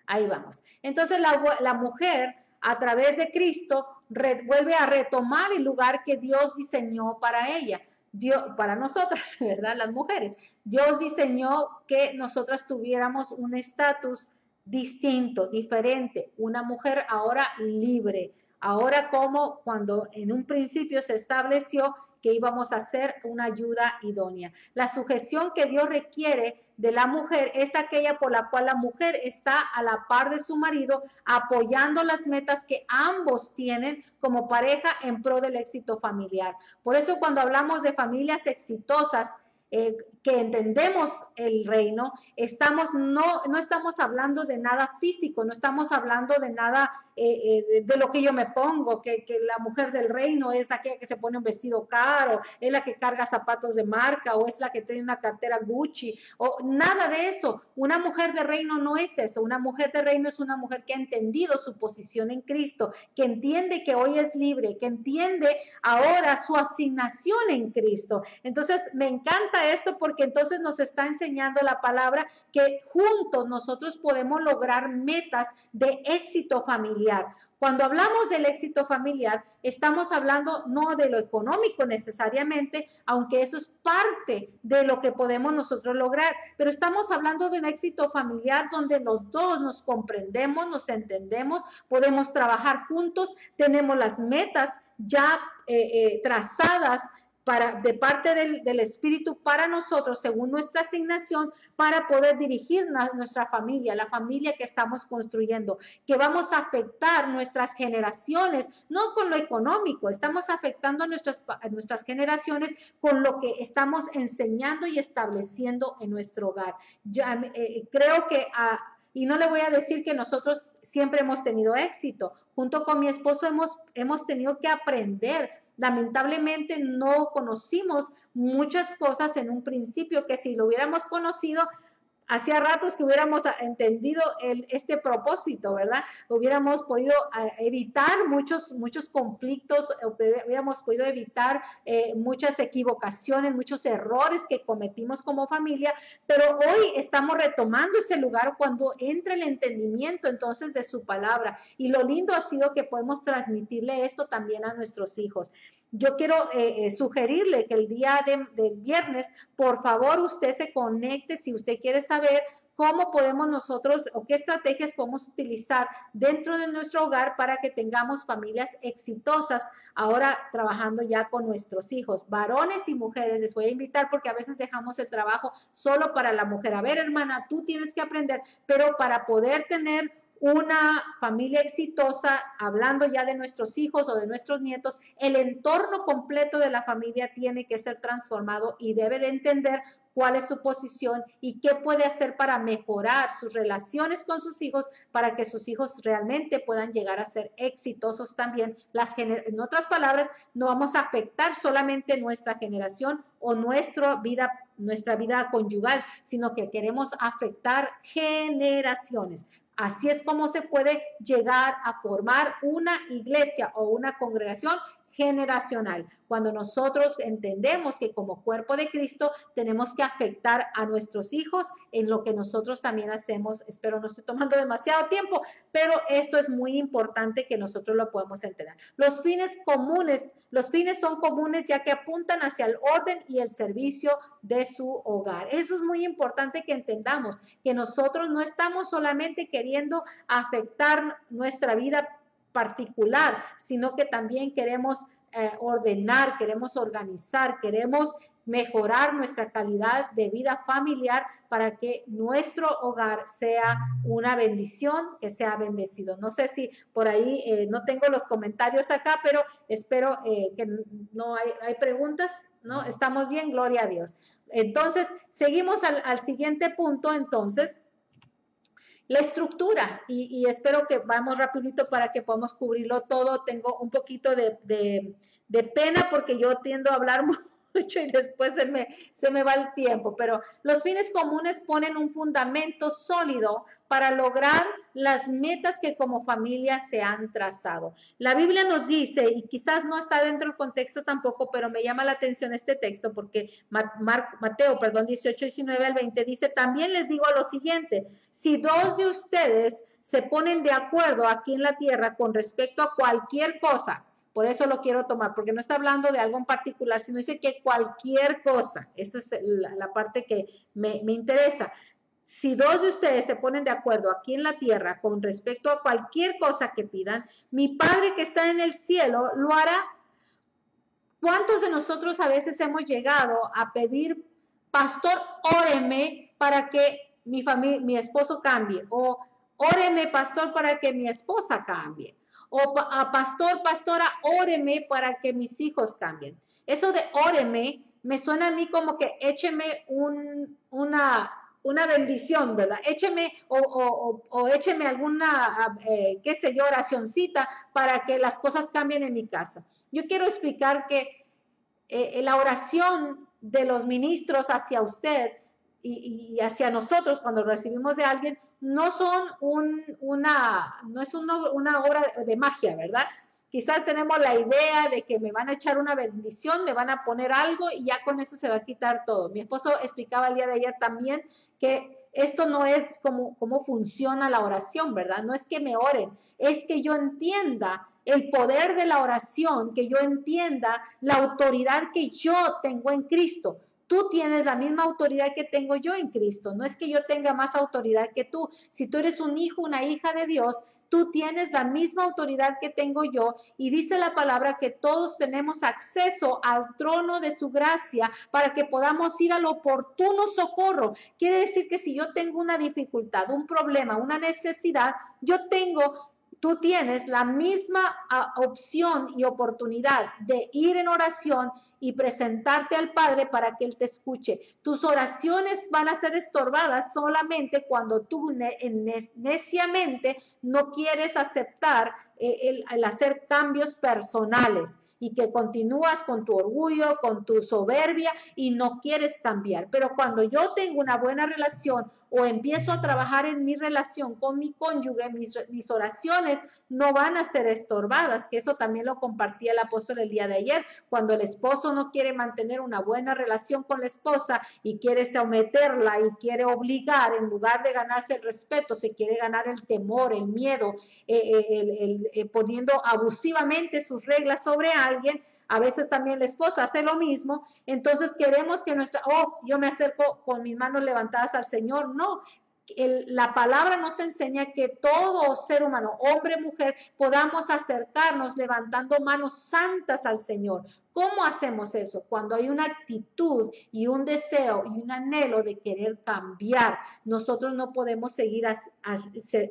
Ahí vamos. Entonces la, mujer a través de Cristo vuelve a retomar el lugar que Dios diseñó para ella. Dios, para nosotras, [LAUGHS] ¿verdad? Las mujeres. Dios diseñó que nosotras tuviéramos un estatus distinto, diferente, una mujer ahora libre. Ahora como cuando en un principio se estableció que íbamos a hacer una ayuda idónea. La sujeción que Dios requiere de la mujer es aquella por la cual la mujer está a la par de su marido, apoyando las metas que ambos tienen como pareja en pro del éxito familiar. Por eso cuando hablamos de familias exitosas, eh, que entendemos el reino, estamos, no, no estamos hablando de nada físico, no estamos hablando de nada eh, eh, de, lo que yo me pongo, que, la mujer del reino es aquella que se pone un vestido caro, es la que carga zapatos de marca o es la que tiene una cartera Gucci o nada de eso. Una mujer de reino no es eso. Una mujer de reino es una mujer que ha entendido su posición en Cristo, que entiende que hoy es libre, que entiende ahora su asignación en Cristo. Entonces, me encanta esto porque entonces nos está enseñando la palabra que juntos nosotros podemos lograr metas de éxito familiar. Cuando hablamos del éxito familiar, estamos hablando no de lo económico necesariamente, aunque eso es parte de lo que podemos nosotros lograr, pero estamos hablando de un éxito familiar donde los dos nos comprendemos, nos entendemos, podemos trabajar juntos, tenemos las metas ya eh, eh, trazadas para, de parte del, del, Espíritu para nosotros, según nuestra asignación, para poder dirigir nuestra familia, la familia que estamos construyendo, que vamos a afectar nuestras generaciones, no con lo económico, estamos afectando nuestras, nuestras generaciones con lo que estamos enseñando y estableciendo en nuestro hogar. Yo, eh, creo que... Ah, y no le voy a decir que nosotros siempre hemos tenido éxito. Junto con mi esposo hemos, hemos tenido que aprender lamentablemente no conocimos muchas cosas en un principio que si lo hubiéramos conocido, hacía ratos que hubiéramos entendido el, este propósito, ¿verdad? Hubiéramos podido evitar muchos, muchos conflictos, hubiéramos podido evitar eh, muchas equivocaciones, muchos errores que cometimos como familia, pero hoy estamos retomando ese lugar cuando entra el entendimiento entonces de su palabra. Y lo lindo ha sido que podemos transmitirle esto también a nuestros hijos yo quiero eh, sugerirle que el día de, viernes, por favor, usted se conecte si usted quiere saber cómo podemos nosotros o qué estrategias podemos utilizar dentro de nuestro hogar para que tengamos familias exitosas ahora trabajando ya con nuestros hijos, varones y mujeres. Les voy a invitar porque a veces dejamos el trabajo solo para la mujer. A ver, hermana, tú tienes que aprender, pero para poder tener una familia exitosa, hablando ya de nuestros hijos o de nuestros nietos, el entorno completo de la familia tiene que ser transformado y debe de entender cuál es su posición y qué puede hacer para mejorar sus relaciones con sus hijos para que sus hijos realmente puedan llegar a ser exitosos también. Las en otras palabras, no vamos a afectar solamente nuestra generación o nuestra vida, nuestra vida conyugal, sino que queremos afectar generaciones. Así es como se puede llegar a formar una iglesia o una congregación generacional, cuando nosotros entendemos que como cuerpo de Cristo tenemos que afectar a nuestros hijos en lo que nosotros también hacemos. Espero no estoy tomando [LAUGHS] demasiado tiempo, pero esto es muy importante que nosotros lo podemos entender. Los fines comunes, los fines son comunes ya que apuntan hacia el orden y el servicio de su hogar. Eso es muy importante que entendamos, que nosotros no estamos solamente queriendo afectar nuestra vida particular, sino que también queremos eh, ordenar, queremos organizar, queremos mejorar nuestra calidad de vida familiar para que nuestro hogar sea una bendición, que sea bendecido. No sé si por ahí eh, no tengo los comentarios acá, pero espero eh, que no hay, hay, preguntas, ¿no? Estamos bien, gloria a Dios. Entonces, seguimos al, al siguiente punto, entonces, la estructura, y, espero que vamos rapidito para que podamos cubrirlo todo. Tengo un poquito de, de pena porque yo tiendo a hablar [LAUGHS] y después se me, se me va el tiempo, pero los fines comunes ponen un fundamento sólido para lograr las metas que como familia se han trazado. La Biblia nos dice, y quizás no está dentro del contexto tampoco, pero me llama la atención este texto porque Mateo, perdón, 18, 19 al 20 dice, también les digo lo siguiente, si dos de ustedes se ponen de acuerdo aquí en la tierra con respecto a cualquier cosa, por eso lo quiero tomar, porque no está hablando de algo en particular, sino dice que cualquier cosa, esa es la, parte que me, me interesa. Si dos de ustedes se ponen de acuerdo aquí en la tierra con respecto a cualquier cosa que pidan, mi Padre que está en el cielo lo hará. ¿Cuántos de nosotros a veces hemos llegado a pedir, pastor, óreme para que mi familia, mi esposo cambie? O óreme, pastor, para que mi esposa cambie o a pastor, pastora, óreme para que mis hijos cambien. Eso de óreme me suena a mí como que écheme un, una, una bendición, ¿verdad? Écheme o, o, o écheme alguna, eh, qué sé yo, oracioncita para que las cosas cambien en mi casa. Yo quiero explicar que eh, la oración de los ministros hacia usted y, hacia nosotros cuando recibimos de alguien no son un, una, no es una, una obra de magia, ¿verdad? Quizás tenemos la idea de que me van a echar una bendición, me van a poner algo y ya con eso se va a quitar todo. Mi esposo explicaba el día de ayer también que esto no es como cómo funciona la oración, ¿verdad? No es que me oren, es que yo entienda el poder de la oración, que yo entienda la autoridad que yo tengo en Cristo. Tú tienes la misma autoridad que tengo yo en Cristo. No es que yo tenga más autoridad que tú. Si tú eres un hijo, una hija de Dios, tú tienes la misma autoridad que tengo yo y dice la palabra que todos tenemos acceso al trono de su gracia para que podamos ir al oportuno socorro. Quiere decir que si yo tengo una dificultad, un problema, una necesidad, yo tengo tú tienes la misma ah, opción y oportunidad de ir en oración y presentarte al Padre para que Él te escuche. Tus oraciones van a ser estorbadas solamente cuando tú neciamente no quieres aceptar eh, el hacer cambios personales y que continúas con tu orgullo, con tu soberbia y no quieres cambiar. Pero cuando yo tengo una buena relación o empiezo a trabajar en mi relación con mi cónyuge, mis, mis, oraciones no van a ser estorbadas, que eso también lo compartía el apóstol el día de ayer, cuando el esposo no quiere mantener una buena relación con la esposa y quiere someterla y quiere obligar, en lugar de ganarse el respeto, se quiere ganar el temor, el miedo, eh, eh, eh, poniendo abusivamente sus reglas sobre alguien, a veces también la esposa hace lo mismo, entonces queremos que nuestra, oh, yo me acerco con mis manos levantadas al Señor, no. la palabra nos enseña que todo ser humano, hombre, mujer, podamos acercarnos levantando manos santas al Señor, ¿Cómo hacemos eso? Cuando hay una actitud y un deseo y un anhelo de querer cambiar, nosotros no podemos seguir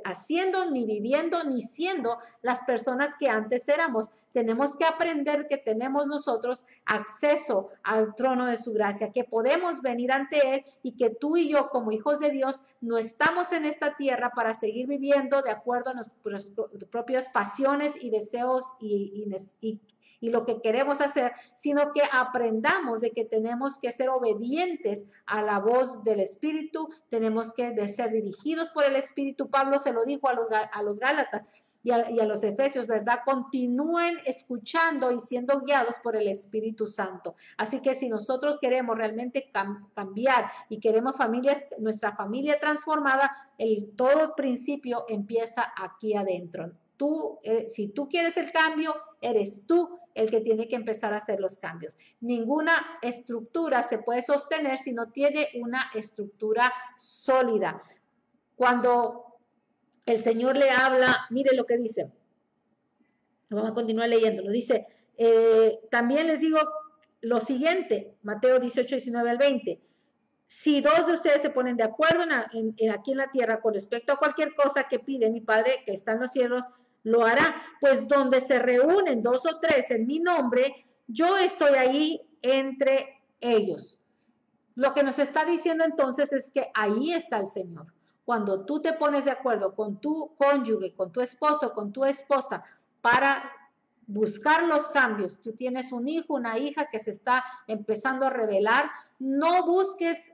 haciendo, ni viviendo, ni siendo las personas que antes éramos. Tenemos que aprender que tenemos nosotros acceso al trono de su gracia, que podemos venir ante Él y que tú y yo como hijos de Dios no estamos en esta tierra para seguir viviendo de acuerdo a nuestras propias pasiones y deseos y, y, y lo que queremos hacer, sino que aprendamos de que tenemos que ser obedientes a la voz del Espíritu, tenemos que de ser dirigidos por el Espíritu. Pablo se lo dijo a los, a los Gálatas, y a, los Efesios, ¿verdad? Continúen escuchando y siendo guiados por el Espíritu Santo. Así que si nosotros queremos realmente cambiar y queremos familias, nuestra familia transformada, el todo principio empieza aquí adentro. Tú, eh, si tú quieres el cambio, eres tú el que tiene que empezar a hacer los cambios. Ninguna estructura se puede sostener si no tiene una estructura sólida. Cuando el Señor le habla, mire lo que dice. Vamos a continuar leyendo. Lo Dice, eh, también les digo lo siguiente, Mateo 18, 19 al 20. Si dos de ustedes se ponen de acuerdo aquí en la tierra con respecto a cualquier cosa que pide mi Padre que está en los cielos, lo hará. Pues donde se reúnen dos o tres en mi nombre, yo estoy ahí entre ellos. Lo que nos está diciendo entonces es que ahí está el Señor. Cuando tú te pones de acuerdo con tu cónyuge, con tu esposo, con tu esposa, para buscar los cambios, tú tienes un hijo, una hija que se está empezando a revelar, no busques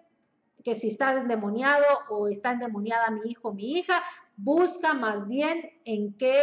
que si está endemoniado o está endemoniada mi hijo, mi hija, busca más bien en qué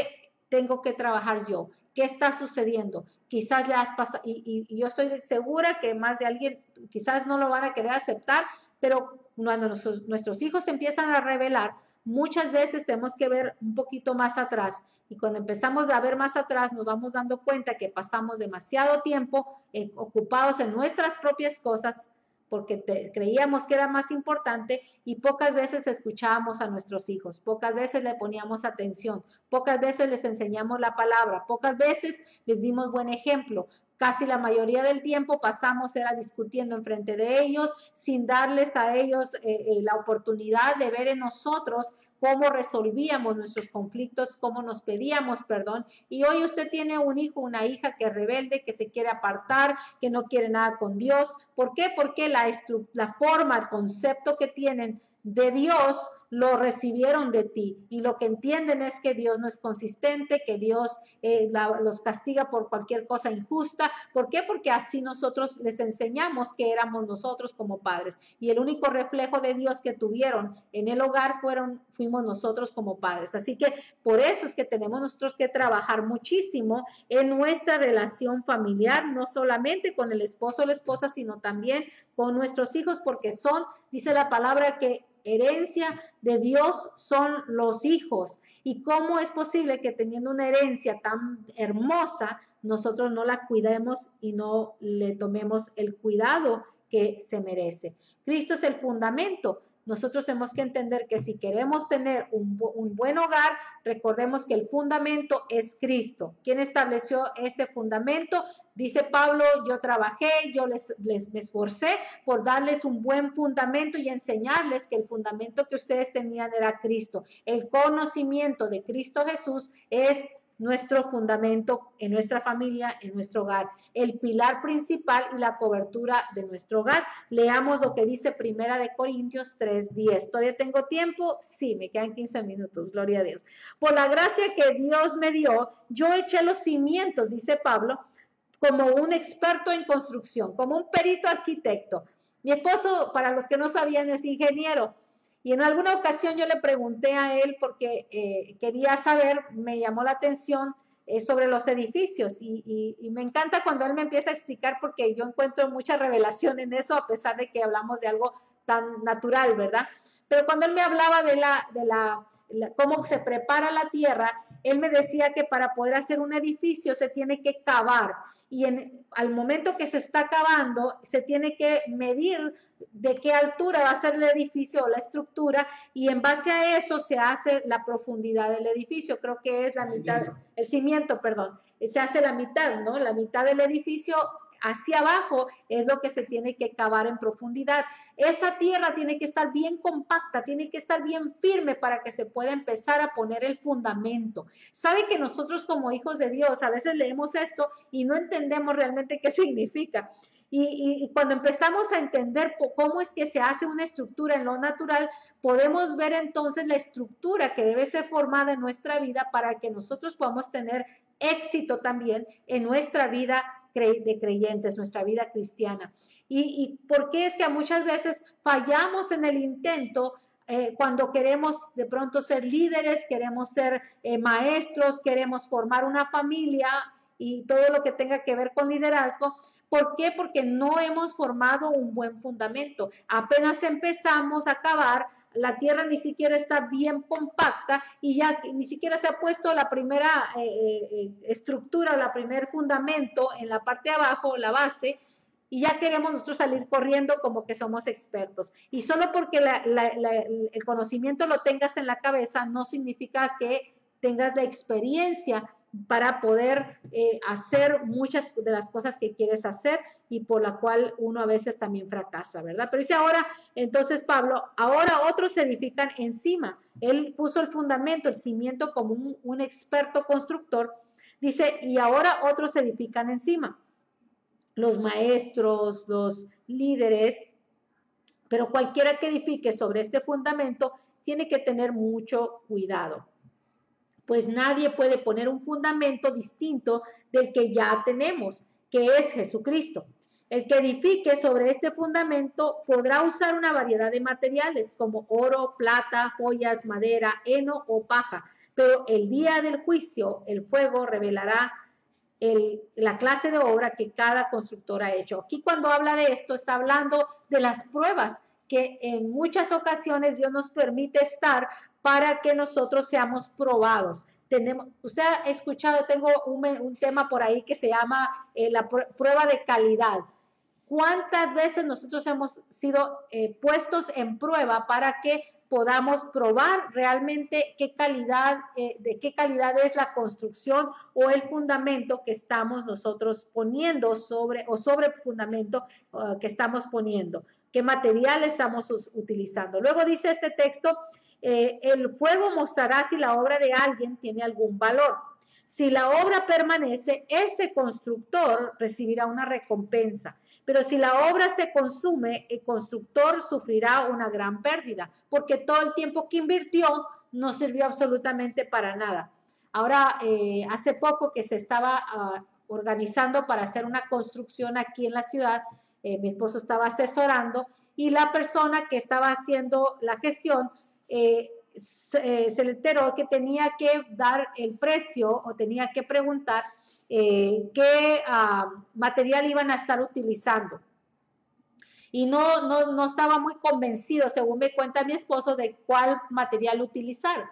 tengo que trabajar yo, qué está sucediendo. Quizás ya has pasado, y, yo estoy segura que más de alguien, quizás no lo van a querer aceptar, pero cuando nuestros, hijos empiezan a revelar, muchas veces tenemos que ver un poquito más atrás. Y cuando empezamos a ver más atrás, nos vamos dando cuenta que pasamos demasiado tiempo eh, ocupados en nuestras propias cosas porque creíamos que era más importante y pocas veces escuchábamos a nuestros hijos, pocas veces le poníamos atención, pocas veces les enseñamos la palabra, pocas veces les dimos buen ejemplo. Casi la mayoría del tiempo pasamos era discutiendo enfrente de ellos sin darles a ellos eh, eh, la oportunidad de ver en nosotros cómo resolvíamos nuestros conflictos, cómo nos pedíamos perdón. Y hoy usted tiene un hijo, una hija que es rebelde, que se quiere apartar, que no quiere nada con Dios. ¿Por qué? Porque la, la forma, el concepto que tienen de Dios lo recibieron de ti y lo que entienden es que Dios no es consistente, que Dios eh, los castiga por cualquier cosa injusta. ¿Por qué? Porque así nosotros les enseñamos que éramos nosotros como padres y el único reflejo de Dios que tuvieron en el hogar fueron fuimos nosotros como padres. Así que por eso es que tenemos nosotros que trabajar muchísimo en nuestra relación familiar, no solamente con el esposo o la esposa, sino también con nuestros hijos, porque son, dice la palabra, que herencia de Dios son los hijos. ¿Y cómo es posible que teniendo una herencia tan hermosa, nosotros no la cuidemos y no le tomemos el cuidado que se merece? Cristo es el fundamento. Nosotros tenemos que entender que si queremos tener un, buen hogar, recordemos que el fundamento es Cristo. ¿Quién estableció ese fundamento? Dice Pablo, yo trabajé, yo les, les me esforcé por darles un buen fundamento y enseñarles que el fundamento que ustedes tenían era Cristo. El conocimiento de Cristo Jesús es nuestro fundamento en nuestra familia, en nuestro hogar, el pilar principal y la cobertura de nuestro hogar. Leamos lo que dice Primera de Corintios 3:10. ¿Todavía tengo tiempo? Sí, me quedan 15 minutos, gloria a Dios. Por la gracia que Dios me dio, yo eché los cimientos, dice Pablo, como un experto en construcción, como un perito arquitecto. Mi esposo, para los que no sabían, es ingeniero y en alguna ocasión yo le pregunté a él porque eh, quería saber, me llamó la atención eh, sobre los edificios y, me encanta cuando él me empieza a explicar porque yo encuentro mucha revelación en eso a pesar de que hablamos de algo tan natural, ¿verdad? Pero cuando él me hablaba de la, de la, cómo se prepara la tierra, él me decía que para poder hacer un edificio se tiene que cavar y en, al momento que se está cavando se tiene que medir de qué altura va a ser el edificio o la estructura y en base a eso se hace la profundidad del edificio. Creo que es la mitad, el cimiento, perdón, se hace la mitad, ¿no? La mitad del edificio hacia abajo es lo que se tiene que cavar en profundidad. Esa tierra tiene que estar bien compacta, tiene que estar bien firme para que se pueda empezar a poner el fundamento. Sabe que nosotros como hijos de Dios a veces leemos esto y no entendemos realmente qué significa. Y, cuando empezamos a entender cómo es que se hace una estructura en lo natural, podemos ver entonces la estructura que debe ser formada en nuestra vida para que nosotros podamos tener éxito también en nuestra vida de creyentes, nuestra vida cristiana. Y, por qué es que muchas veces fallamos en el intento eh, cuando queremos de pronto ser líderes, queremos ser eh, maestros, queremos formar una familia y todo lo que tenga que ver con liderazgo, ¿Por qué? Porque no hemos formado un buen fundamento. Apenas empezamos a acabar, la tierra ni siquiera está bien compacta y ya ni siquiera se ha puesto la primera eh, eh, eh, estructura o la primer fundamento en la parte de abajo, la base, y ya queremos nosotros salir corriendo como que somos expertos. Y solo porque el conocimiento lo tengas en la cabeza no significa que tengas la experiencia para poder eh, hacer muchas de las cosas que quieres hacer y por la cual uno a veces también fracasa, ¿verdad? Pero dice ahora, entonces Pablo, ahora otros se edifican encima. Él puso el fundamento, el cimiento como un, un experto constructor. Dice, y ahora otros se edifican encima. Los maestros, los líderes, pero cualquiera que edifique sobre este fundamento tiene que tener mucho cuidado pues nadie puede poner un fundamento distinto del que ya tenemos, que es Jesucristo. El que edifique sobre este fundamento podrá usar una variedad de materiales como oro, plata, joyas, madera, heno o paja, pero el día del juicio el fuego revelará la clase de obra que cada constructor ha hecho. Aquí cuando habla de esto está hablando de las pruebas que en muchas ocasiones Dios nos permite estar para que nosotros seamos probados. Tenemos, usted ha escuchado, tengo un, tema por ahí que se llama eh, la prueba de calidad. ¿Cuántas veces nosotros hemos sido eh, puestos en prueba para que podamos probar realmente qué calidad, eh, de qué calidad es la construcción o el fundamento que estamos nosotros poniendo sobre o sobre el fundamento uh, que estamos poniendo, qué material estamos utilizando. Luego dice este texto, eh, el fuego mostrará si la obra de alguien tiene algún valor. Si la obra permanece, ese constructor recibirá una recompensa. Pero si la obra se consume, el constructor sufrirá una gran pérdida, porque todo el tiempo que invirtió no sirvió absolutamente para nada. Ahora, eh, hace poco que se estaba ah, organizando para hacer una construcción aquí en la ciudad, eh, mi esposo estaba asesorando y la persona que estaba haciendo la gestión eh, eh, se, le enteró que tenía que dar el precio o tenía que preguntar eh, qué ah, material iban a estar utilizando. y no, no, no estaba muy convencido, según me cuenta mi esposo, de cuál material utilizar.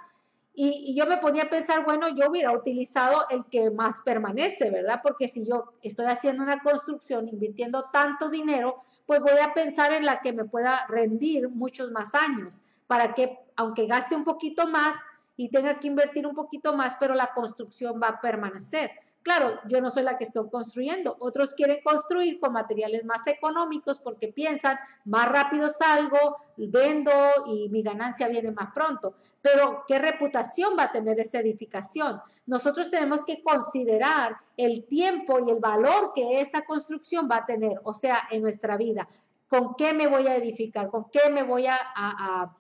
Y, yo me ponía a pensar, bueno, yo hubiera utilizado el que más permanece, ¿verdad? Porque si yo estoy haciendo una construcción, invirtiendo tanto dinero, pues voy a pensar en la que me pueda rendir muchos más años, para que aunque gaste un poquito más y tenga que invertir un poquito más, pero la construcción va a permanecer. Claro, yo no soy la que estoy construyendo. Otros quieren construir con materiales más económicos porque piensan, más rápido salgo, vendo y mi ganancia viene más pronto. Pero, ¿qué reputación va a tener esa edificación? Nosotros tenemos que considerar el tiempo y el valor que esa construcción va a tener, o sea, en nuestra vida. ¿Con qué me voy a edificar? ¿Con qué me voy a...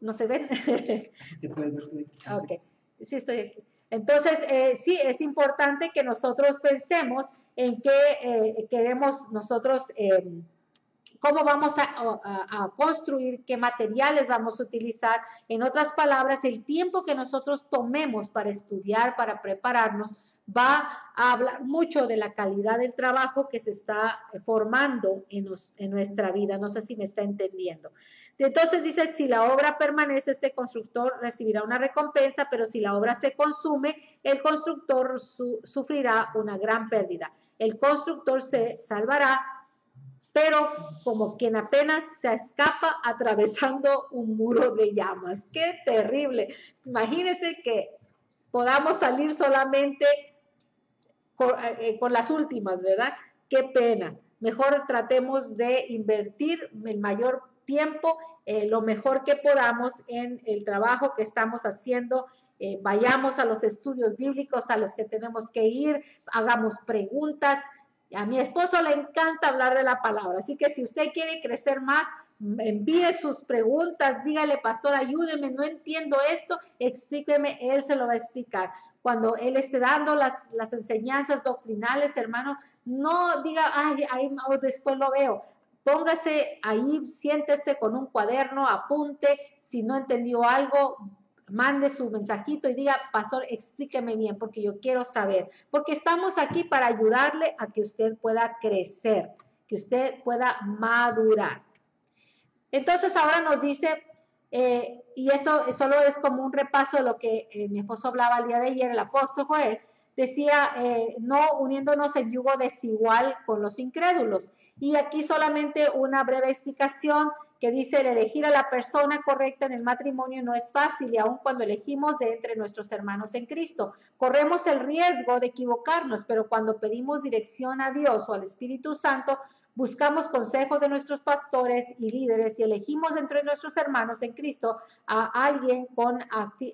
¿No se ven? [LAUGHS] ok, sí estoy aquí. Entonces, eh, sí, es importante que nosotros pensemos en qué eh, queremos nosotros, eh, cómo vamos a, construir, qué materiales vamos a utilizar. En otras palabras, el tiempo que nosotros tomemos para estudiar, para prepararnos, va a hablar mucho de la calidad del trabajo que se está formando en nuestra vida. No sé si me está entendiendo. Entonces dice, si la obra permanece, este constructor recibirá una recompensa, pero si la obra se consume, el constructor sufrirá una gran pérdida. El constructor se salvará, pero como quien apenas se escapa atravesando un muro de llamas. ¡Qué terrible! Imagínense que podamos salir solamente con, eh, con las últimas, ¿verdad? ¡Qué pena! Mejor tratemos de invertir el mayor tiempo, eh, lo mejor que podamos en el trabajo que estamos haciendo. Eh, vayamos a los estudios bíblicos a los que tenemos que ir, hagamos preguntas. A mi esposo le encanta hablar de la palabra, así que si usted quiere crecer más, envíe sus preguntas, dígale, pastor, ayúdeme, no entiendo esto, explíqueme, él se lo va a explicar. Cuando él esté dando las, enseñanzas doctrinales, hermano, no diga, ay, ahí después lo veo póngase ahí, siéntese con un cuaderno, apunte, si no entendió algo, mande su mensajito y diga, pastor, explíqueme bien porque yo quiero saber, porque estamos aquí para ayudarle a que usted pueda crecer, que usted pueda madurar. Entonces ahora nos dice, eh, y esto solo es como un repaso de lo que eh, mi esposo hablaba el día de ayer, el apóstol Joel, decía, eh, no uniéndonos en yugo desigual con los incrédulos. Y aquí solamente una breve explicación que dice, el elegir a la persona correcta en el matrimonio no es fácil y aun cuando elegimos de entre nuestros hermanos en Cristo, corremos el riesgo de equivocarnos, pero cuando pedimos dirección a Dios o al Espíritu Santo, buscamos consejos de nuestros pastores y líderes y elegimos entre nuestros hermanos en Cristo a alguien con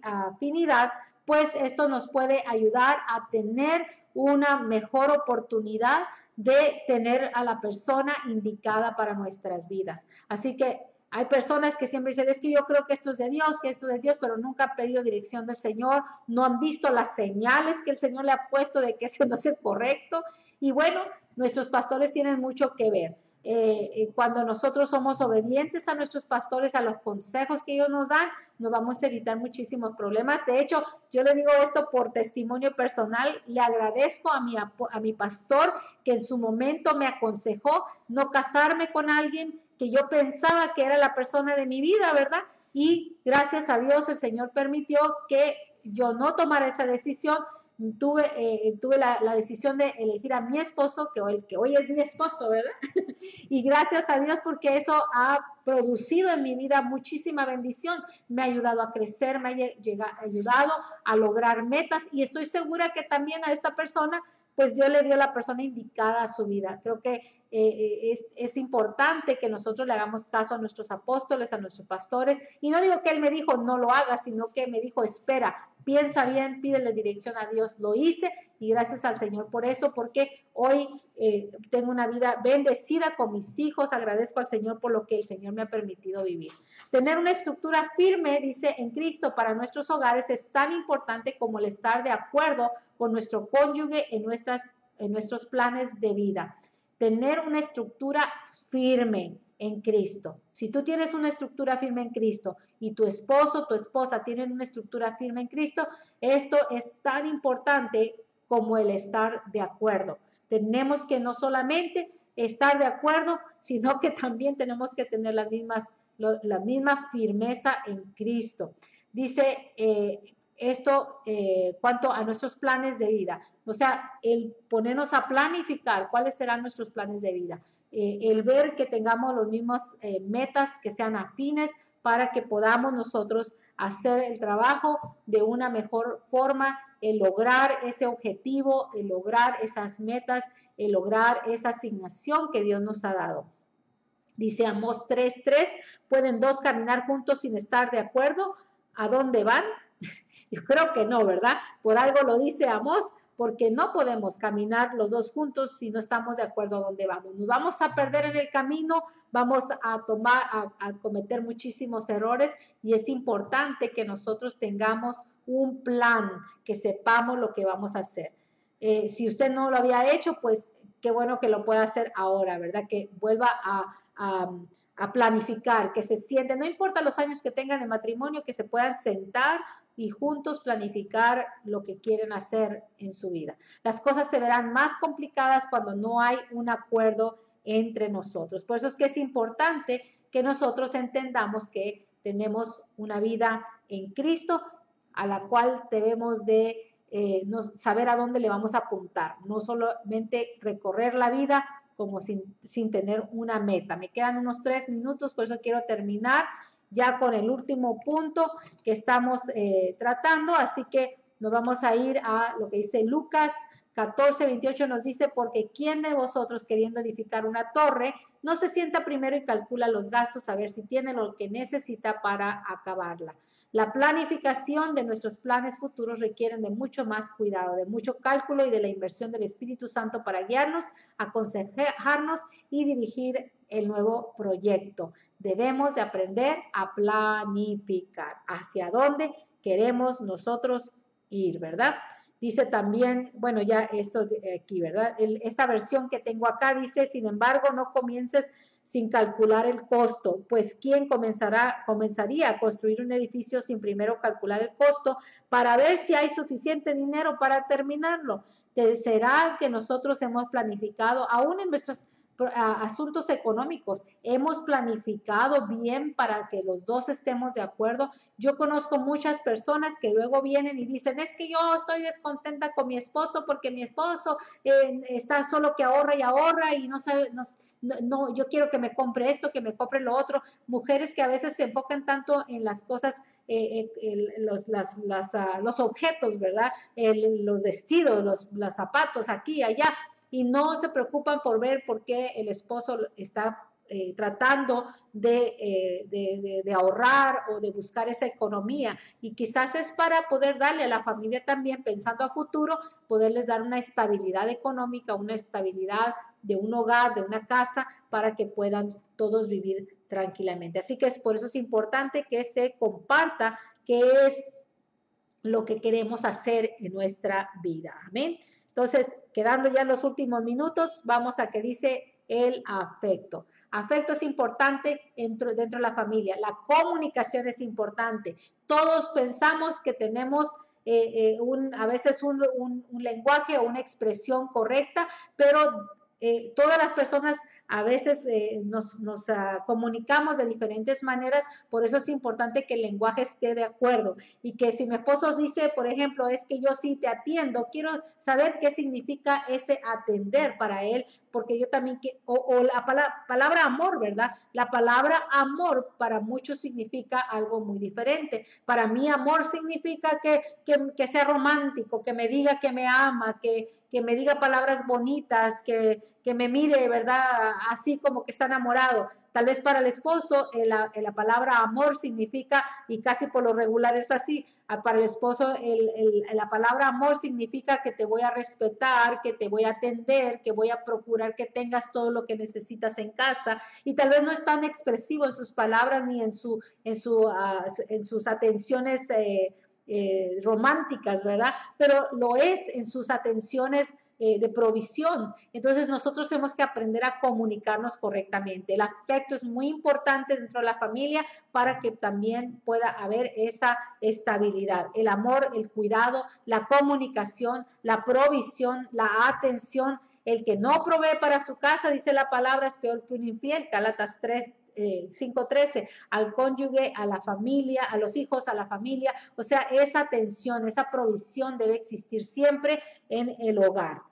afinidad, pues esto nos puede ayudar a tener una mejor oportunidad de tener a la persona indicada para nuestras vidas. Así que hay personas que siempre dicen, es que yo creo que esto es de Dios, que esto es de Dios, pero nunca han pedido dirección del Señor, no han visto las señales que el Señor le ha puesto de que eso no es correcto. Y bueno, nuestros pastores tienen mucho que ver. Eh, eh, cuando nosotros somos obedientes a nuestros pastores, a los consejos que ellos nos dan, nos vamos a evitar muchísimos problemas. De hecho, yo le digo esto por testimonio personal, le agradezco a mi, a mi pastor que en su momento me aconsejó no casarme con alguien que yo pensaba que era la persona de mi vida, ¿verdad? Y gracias a Dios el Señor permitió que yo no tomara esa decisión, tuve, eh, tuve la, decisión de elegir a mi esposo, que hoy, que hoy es mi esposo, ¿verdad? [LAUGHS] y gracias a Dios porque eso ha producido en mi vida muchísima bendición, me ha ayudado a crecer, me ha ayudado a lograr metas y estoy segura que también a esta persona, pues Dios le dio la persona indicada a su vida. Creo que eh, es, es, importante que nosotros le hagamos caso a nuestros apóstoles, a nuestros pastores. Y no digo que él me dijo no lo haga, sino que me dijo espera, piensa bien, pídele dirección a Dios. Lo hice y gracias al Señor por eso, porque hoy eh, tengo una vida bendecida con mis hijos. Agradezco al Señor por lo que el Señor me ha permitido vivir. Tener una estructura firme, dice en Cristo, para nuestros hogares es tan importante como el estar de acuerdo con nuestro cónyuge en, nuestras, en nuestros planes de vida. Tener una estructura firme en Cristo. Si tú tienes una estructura firme en Cristo y tu esposo, tu esposa tienen una estructura firme en Cristo, esto es tan importante como el estar de acuerdo. Tenemos que no solamente estar de acuerdo, sino que también tenemos que tener las mismas, la misma firmeza en Cristo. Dice eh, esto eh, cuanto a nuestros planes de vida. O sea, el ponernos a planificar cuáles serán nuestros planes de vida. Eh, el ver que tengamos los mismos metas que sean afines para que podamos nosotros hacer el trabajo de una mejor forma, el lograr ese objetivo, el lograr esas metas, el lograr esa asignación que Dios nos ha dado. Dice Amos 3.3, ¿pueden dos caminar juntos sin estar de acuerdo? ¿A dónde van? [LAUGHS] Yo creo que no, ¿verdad? Por algo lo dice Amos, porque no podemos caminar los dos juntos si no estamos de acuerdo a dónde vamos. Nos vamos a perder en el camino, vamos a tomar, a, cometer muchísimos errores y es importante que nosotros tengamos un plan, que sepamos lo que vamos a hacer. Eh, si usted no lo había hecho, pues qué bueno que lo pueda hacer ahora, ¿verdad? Que vuelva a, a planificar, que se siente, no importa los años que tengan de matrimonio, que se puedan sentar y juntos planificar lo que quieren hacer en su vida. Las cosas se verán más complicadas cuando no hay un acuerdo entre nosotros. Por eso es que es importante que nosotros entendamos que tenemos una vida en Cristo a la cual debemos de eh, saber a dónde le vamos a apuntar, no solamente recorrer la vida como sin, sin tener una meta. Me quedan unos tres minutos, por eso quiero terminar ya con el último punto que estamos eh, tratando, así que nos vamos a ir a lo que dice Lucas 14, 28 nos dice, porque ¿quién de vosotros queriendo edificar una torre no se sienta primero y calcula los gastos a ver si tiene lo que necesita para acabarla? La planificación de nuestros planes futuros requieren de mucho más cuidado, de mucho cálculo y de la inversión del Espíritu Santo para guiarnos, aconsejarnos y dirigir el nuevo proyecto. Debemos de aprender a planificar hacia dónde queremos nosotros ir, ¿verdad? Dice también, bueno, ya esto de aquí, ¿verdad? esta versión que tengo acá dice, sin embargo, no comiences sin calcular el costo, pues ¿quién comenzará, comenzaría a construir un edificio sin primero calcular el costo para ver si hay suficiente dinero para terminarlo? ¿Será que nosotros hemos planificado, aún en nuestras asuntos económicos. Hemos planificado bien para que los dos estemos de acuerdo. Yo conozco muchas personas que luego vienen y dicen, es que yo estoy descontenta con mi esposo porque mi esposo eh, está solo que ahorra y ahorra y no sabe, no, yo quiero que me compre esto, que me compre lo otro. Mujeres que a veces se enfocan tanto en las cosas, eh, eh, los, ah, los objetos, ¿verdad? los vestidos, los, los zapatos, aquí, allá y no se preocupan por ver por qué el esposo está eh, tratando eh, de, de, ahorrar o de buscar esa economía. Y quizás es para poder darle a la familia también, pensando a futuro, poderles dar una estabilidad económica, una estabilidad de un hogar, de una casa, para que puedan todos vivir tranquilamente. Así que es por eso es importante que se comparta qué es lo que queremos hacer en nuestra vida. Amén. Entonces, quedando ya en los últimos minutos, vamos a que dice el afecto. Afecto es importante dentro, dentro de la familia. La comunicación es importante. Todos pensamos que tenemos eh, eh, un, a veces un, un, lenguaje o una expresión correcta, pero eh, todas las personas a veces eh, nos, ah, comunicamos de diferentes maneras, por eso es importante que el lenguaje esté de acuerdo. Y que si mi esposo dice, por ejemplo, es que yo sí te atiendo, quiero saber qué significa ese atender para él, porque yo también, o, la palabra, amor, ¿verdad? La palabra amor para muchos significa algo muy diferente. Para mí amor significa que, que, sea romántico, que me diga que me ama, que, que me diga palabras bonitas, que, que me mire, ¿verdad? Así como que está enamorado. Tal vez para el esposo la, palabra amor significa, y casi por lo regular es así, para el esposo la palabra amor significa que te voy a respetar, que te voy a atender, que voy a procurar que tengas todo lo que necesitas en casa. Y tal vez no es tan expresivo en sus palabras ni en, su, en, su, ah, en sus atenciones. Eh, eh, románticas, ¿verdad? Pero lo es en sus atenciones eh, de provisión. Entonces nosotros tenemos que aprender a comunicarnos correctamente. El afecto es muy importante dentro de la familia para que también pueda haber esa estabilidad. El amor, el cuidado, la comunicación, la provisión, la atención El que no provee para su casa, dice la palabra, es peor que un infiel. Calatas 3, 5.13, eh, al cónyuge, a la familia, a los hijos, a la familia. O sea, esa atención, esa provisión debe existir siempre en el hogar.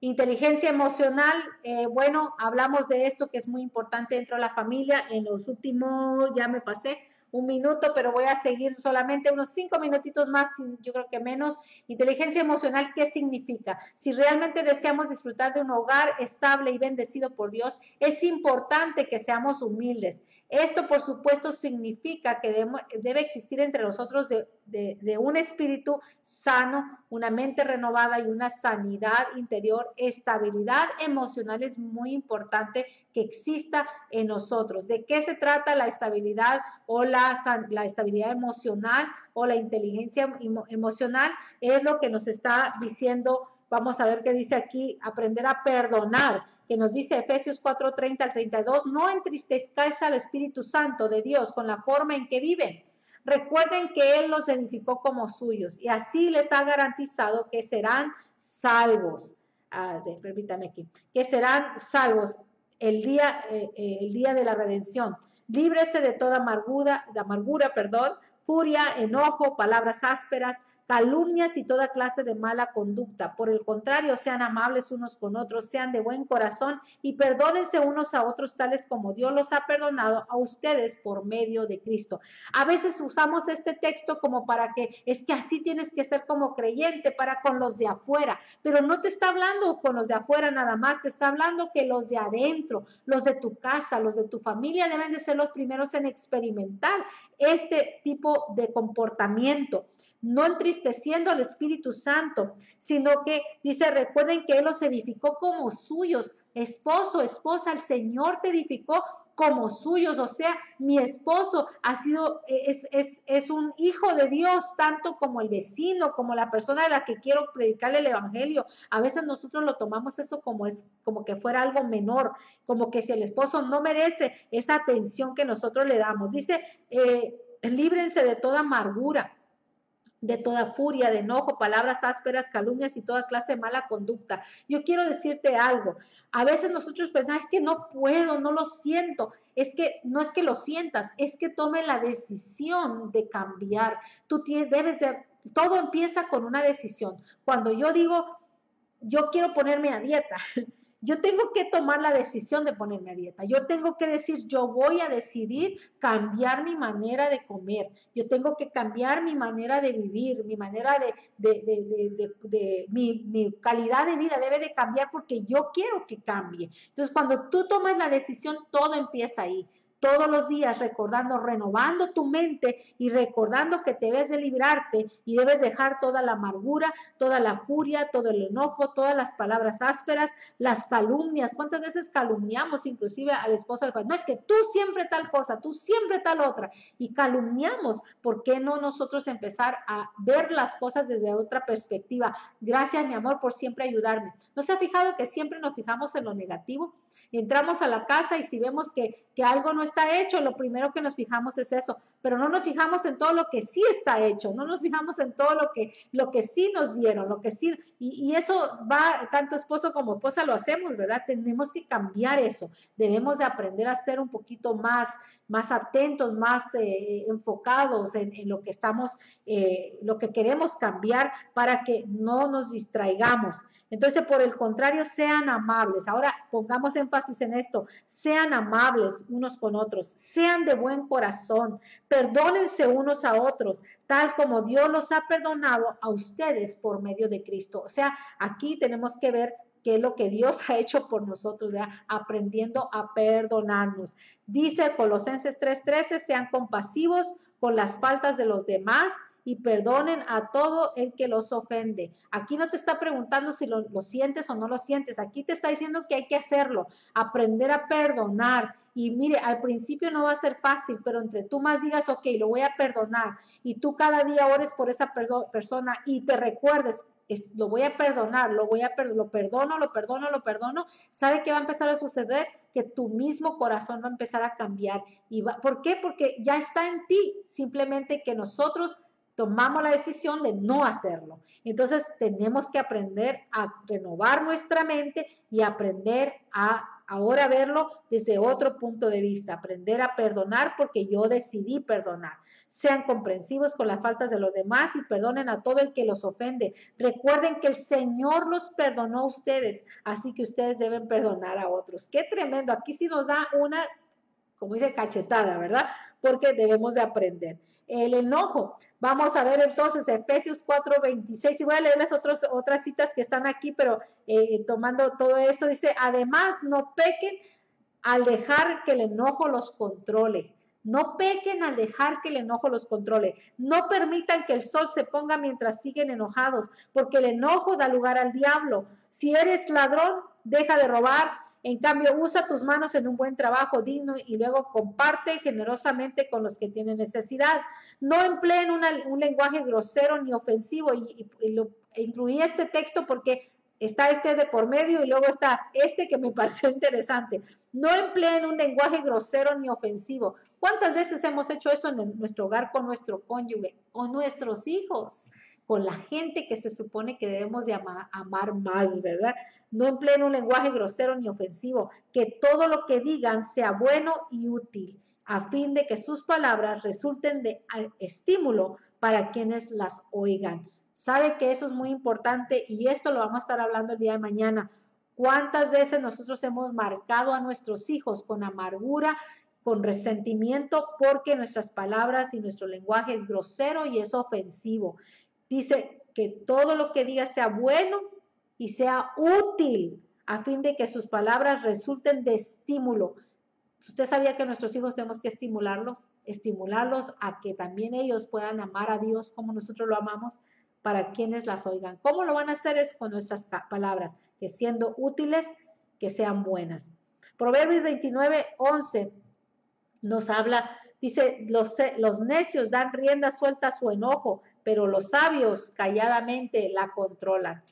Inteligencia emocional, eh, bueno, hablamos de esto que es muy importante dentro de la familia. En los últimos, ya me pasé, un minuto, pero voy a seguir solamente unos cinco minutitos más, yo creo que menos. Inteligencia emocional, ¿qué significa? Si realmente deseamos disfrutar de un hogar estable y bendecido por Dios, es importante que seamos humildes. Esto, por supuesto, significa que debe existir entre nosotros de, un espíritu sano, una mente renovada y una sanidad interior. Estabilidad emocional es muy importante que exista en nosotros. ¿De qué se trata la estabilidad o la, la estabilidad emocional o la inteligencia emocional? Es lo que nos está diciendo. Vamos a ver qué dice aquí, aprender a perdonar que nos dice Efesios 4:30 al 32, no entristezcáis al Espíritu Santo de Dios con la forma en que viven. Recuerden que Él los edificó como suyos y así les ha garantizado que serán salvos. Ah, permítame aquí, que serán salvos el día, eh, eh, el día de la redención. Líbrese de toda amargura, amargura, perdón, furia, enojo, palabras ásperas, calumnias y toda clase de mala conducta. Por el contrario, sean amables unos con otros, sean de buen corazón y perdónense unos a otros tales como Dios los ha perdonado a ustedes por medio de Cristo. A veces usamos este texto como para que es que así tienes que ser como creyente para con los de afuera, pero no te está hablando con los de afuera nada más, te está hablando que los de adentro, los de tu casa, los de tu familia deben de ser los primeros en experimentar este tipo de comportamiento no entristeciendo al Espíritu Santo, sino que dice, recuerden que Él los edificó como suyos, esposo, esposa, el Señor te edificó como suyos, o sea, mi esposo ha sido, es, es, es, un hijo de Dios, tanto como el vecino, como la persona a la que quiero predicarle el Evangelio. A veces nosotros lo tomamos eso como es, como que fuera algo menor, como que si el esposo no merece esa atención que nosotros le damos. Dice, eh, líbrense de toda amargura de toda furia, de enojo, palabras ásperas, calumnias y toda clase de mala conducta. Yo quiero decirte algo. A veces nosotros pensamos, que no puedo, no lo siento. Es que no es que lo sientas, es que tome la decisión de cambiar. Tú debes de, todo empieza con una decisión. Cuando yo digo, yo quiero ponerme a dieta, yo tengo que tomar la decisión de ponerme a dieta. Yo tengo que decir, yo voy a decidir cambiar mi manera de comer. Yo tengo que cambiar mi manera de vivir, mi manera de, de, de, mi, mi, calidad de vida debe de cambiar porque yo quiero que cambie. Entonces, cuando tú tomas la decisión, todo empieza ahí todos los días recordando, renovando tu mente y recordando que debes de librarte y debes dejar toda la amargura, toda la furia, todo el enojo, todas las palabras ásperas, las calumnias. ¿Cuántas veces calumniamos inclusive al esposo del padre? No es que tú siempre tal cosa, tú siempre tal otra y calumniamos. ¿Por qué no nosotros empezar a ver las cosas desde otra perspectiva? Gracias, mi amor, por siempre ayudarme. ¿No se ha fijado que siempre nos fijamos en lo negativo? Entramos a la casa y si vemos que, que algo no está hecho, lo primero que nos fijamos es eso, pero no nos fijamos en todo lo que sí está hecho, no nos fijamos en todo lo que, lo que sí nos dieron, lo que sí, y, y eso va, tanto esposo como esposa lo hacemos, ¿verdad? Tenemos que cambiar eso, debemos de aprender a ser un poquito más, más atentos, más eh, enfocados en, lo que estamos, eh, lo que queremos cambiar para que no nos distraigamos. Entonces, por el contrario, sean amables. Ahora pongamos énfasis en esto. Sean amables unos con otros. Sean de buen corazón. Perdónense unos a otros, tal como Dios los ha perdonado a ustedes por medio de Cristo. O sea, aquí tenemos que ver qué es lo que Dios ha hecho por nosotros, aprendiendo a perdonarnos. Dice Colosenses 3:13, sean compasivos con las faltas de los demás y perdonen a todo el que los ofende. Aquí no te está preguntando si lo, sientes o no lo sientes, aquí te está diciendo que hay que hacerlo, aprender a perdonar. Y mire, al principio no va a ser fácil, pero entre tú más digas, ok, lo voy a perdonar, y tú cada día ores por esa persona y te recuerdes, lo voy a perdonar, lo voy a lo perdono, lo perdono, lo perdono, ¿sabe qué va a empezar a suceder? Que tu mismo corazón va a empezar a cambiar. Y va, ¿Por qué? Porque ya está en ti, simplemente que nosotros tomamos la decisión de no hacerlo. Entonces tenemos que aprender a renovar nuestra mente y aprender a ahora verlo desde otro punto de vista, aprender a perdonar porque yo decidí perdonar. Sean comprensivos con las faltas de los demás y perdonen a todo el que los ofende. Recuerden que el Señor los perdonó a ustedes, así que ustedes deben perdonar a otros. Qué tremendo. Aquí sí nos da una, como dice, cachetada, ¿verdad? Porque debemos de aprender el enojo. Vamos a ver entonces Efesios 4, 26 y voy a leerles otros, otras citas que están aquí, pero eh, tomando todo esto, dice, además no pequen al dejar que el enojo los controle. No pequen al dejar que el enojo los controle. No permitan que el sol se ponga mientras siguen enojados, porque el enojo da lugar al diablo. Si eres ladrón, deja de robar en cambio, usa tus manos en un buen trabajo digno y luego comparte generosamente con los que tienen necesidad. No empleen un lenguaje grosero ni ofensivo. Y, lo, incluí este texto porque está este de por medio y luego está este que me [LAUGHS] pareció interesante. No empleen un lenguaje grosero ni ofensivo. ¿Cuántas veces hemos hecho esto en nuestro hogar con nuestro cónyuge, con nuestros hijos, con la gente que se supone que debemos de amar más, ¿verdad? no empleen un lenguaje grosero ni ofensivo, que todo lo que digan sea bueno y útil, a fin de que sus palabras resulten de estímulo para quienes las oigan. Sabe que eso es muy importante y esto lo vamos a estar hablando el día de mañana. ¿Cuántas veces nosotros hemos marcado a nuestros hijos con amargura, con resentimiento, porque nuestras palabras y nuestro lenguaje es grosero y es ofensivo? Dice que todo lo que diga sea bueno y sea útil a fin de que sus palabras resulten de estímulo. ¿Usted sabía que nuestros hijos tenemos que estimularlos? Estimularlos a que también ellos puedan amar a Dios como nosotros lo amamos para quienes las oigan. ¿Cómo lo van a hacer? Es con nuestras palabras, que siendo útiles, que sean buenas. Proverbios 29, 11 nos habla, dice, los, los necios dan rienda suelta a su enojo, pero los sabios calladamente la controlan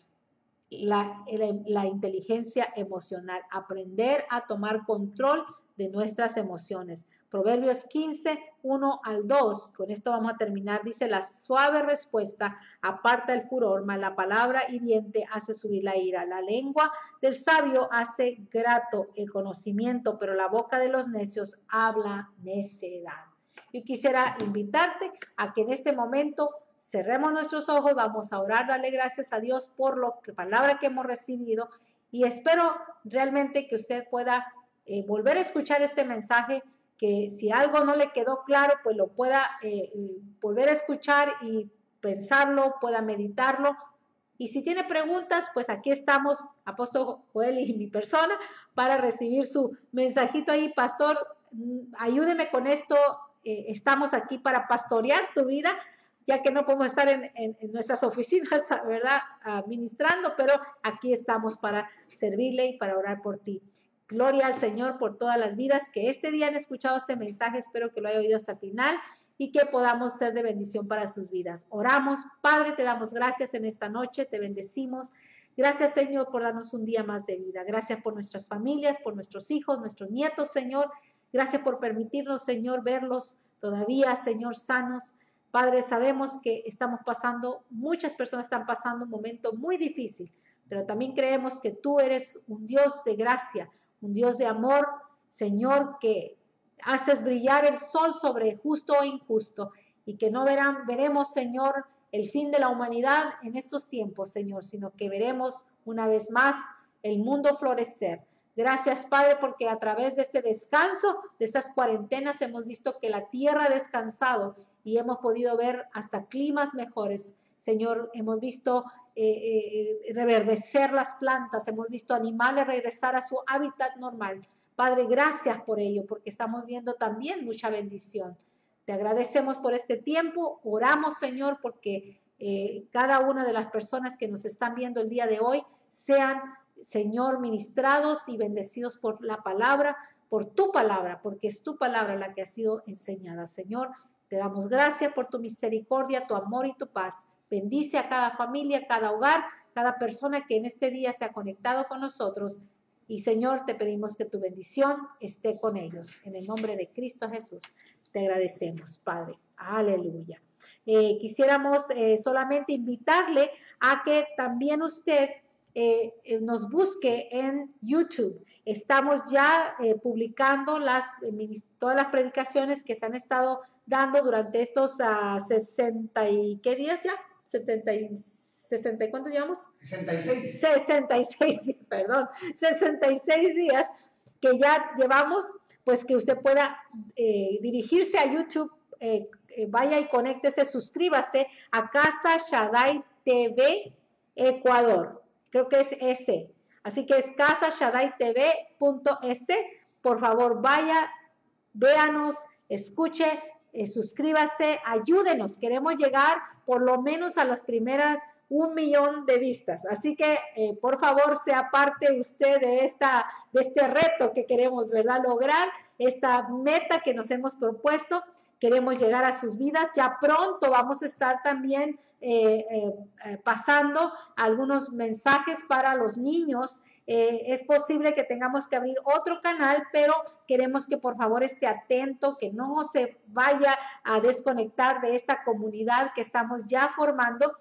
la, la, inteligencia emocional, aprender a tomar control de nuestras emociones. Proverbios 15, 1 al 2, con esto vamos a terminar, dice, la suave respuesta aparta el furor, mas la palabra hiriente hace subir la ira. La lengua del sabio hace grato el conocimiento, pero la boca de los necios habla necedad. Yo quisiera invitarte a que en este momento cerremos nuestros ojos, vamos a orar, darle gracias a Dios por la palabra que hemos recibido y espero realmente que usted pueda eh, volver a escuchar este mensaje, que si algo no le quedó claro, pues lo pueda eh, volver a escuchar y pensarlo, pueda meditarlo. Y si tiene preguntas, pues aquí estamos, Apóstol Joel y mi persona, para recibir su mensajito ahí, pastor, mm, ayúdeme con esto, eh, estamos aquí para pastorear tu vida ya que no podemos estar en, nuestras oficinas, [LAUGHS] ¿verdad? Administrando, pero aquí estamos para servirle y para orar por ti. Gloria al Señor por todas las vidas que este día han escuchado este mensaje. Espero que lo haya oído hasta el final y que podamos ser de bendición para sus vidas. Oramos, Padre, te damos gracias en esta noche, te bendecimos. Gracias, Señor, por darnos un día más de vida. Gracias por nuestras familias, por nuestros hijos, nuestros nietos, Señor. Gracias por permitirnos, Señor, verlos todavía, Señor, sanos. Padre, sabemos que estamos pasando, muchas personas están pasando un momento muy difícil, pero también creemos que tú eres un Dios de gracia, un Dios de amor, Señor, que haces brillar el sol sobre justo o injusto y que no verán, veremos, Señor, el fin de la humanidad en estos tiempos, Señor, sino que veremos una vez más el mundo florecer. Gracias, Padre, porque a través de este descanso, de estas cuarentenas, hemos visto que la tierra ha descansado y hemos podido ver hasta climas mejores. Señor, hemos visto eh, eh, reverdecer las plantas, hemos visto animales regresar a su hábitat normal. Padre, gracias por ello, porque estamos viendo también mucha bendición. Te agradecemos por este tiempo, oramos, Señor, porque eh, cada una de las personas que nos están viendo el día de hoy sean, Señor, ministrados y bendecidos por la palabra, por tu palabra, porque es tu palabra la que ha sido enseñada. Señor, te damos gracias por tu misericordia, tu amor y tu paz. Bendice a cada familia, cada hogar, cada persona que en este día se ha conectado con nosotros. Y Señor, te pedimos que tu bendición esté con ellos. En el nombre de Cristo Jesús, te agradecemos, Padre. Aleluya. Eh, quisiéramos eh, solamente invitarle a que también usted eh, nos busque en YouTube. Estamos ya publicando las, todas las predicaciones que se han estado dando durante estos 60 ah, y qué días ya? 70 y 60 cuántos llevamos? 66. 66, perdón, 66 días que ya llevamos, pues que usted pueda dirigirse a YouTube eh, vaya y conéctese, suscríbase a Casa Shaddai TV Ecuador. Creo que es ese. Así que es casashadaitv.es. Por favor, vaya, véanos, escuche, eh, suscríbase, ayúdenos. Queremos llegar por lo menos a las primeras un millón de vistas. Así que, eh, por favor, sea parte usted de, esta, de este reto que queremos, ¿verdad? Lograr esta meta que nos hemos propuesto queremos llegar a sus vidas. Ya pronto vamos a estar también eh, pasando algunos mensajes para los niños. Es posible que tengamos que abrir otro canal, pero queremos que por favor esté atento, que no se vaya a desconectar de esta comunidad que estamos ya formando.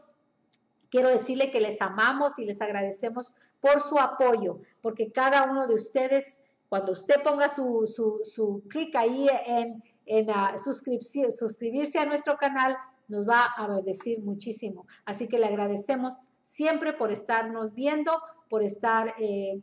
Quiero decirle que les amamos y les agradecemos por su apoyo, porque cada uno de ustedes, cuando usted ponga su, su, su clic ahí en, en suscribirse a nuestro canal, nos va a bendecir muchísimo. Así que le agradecemos siempre por estarnos viendo, por estar eh,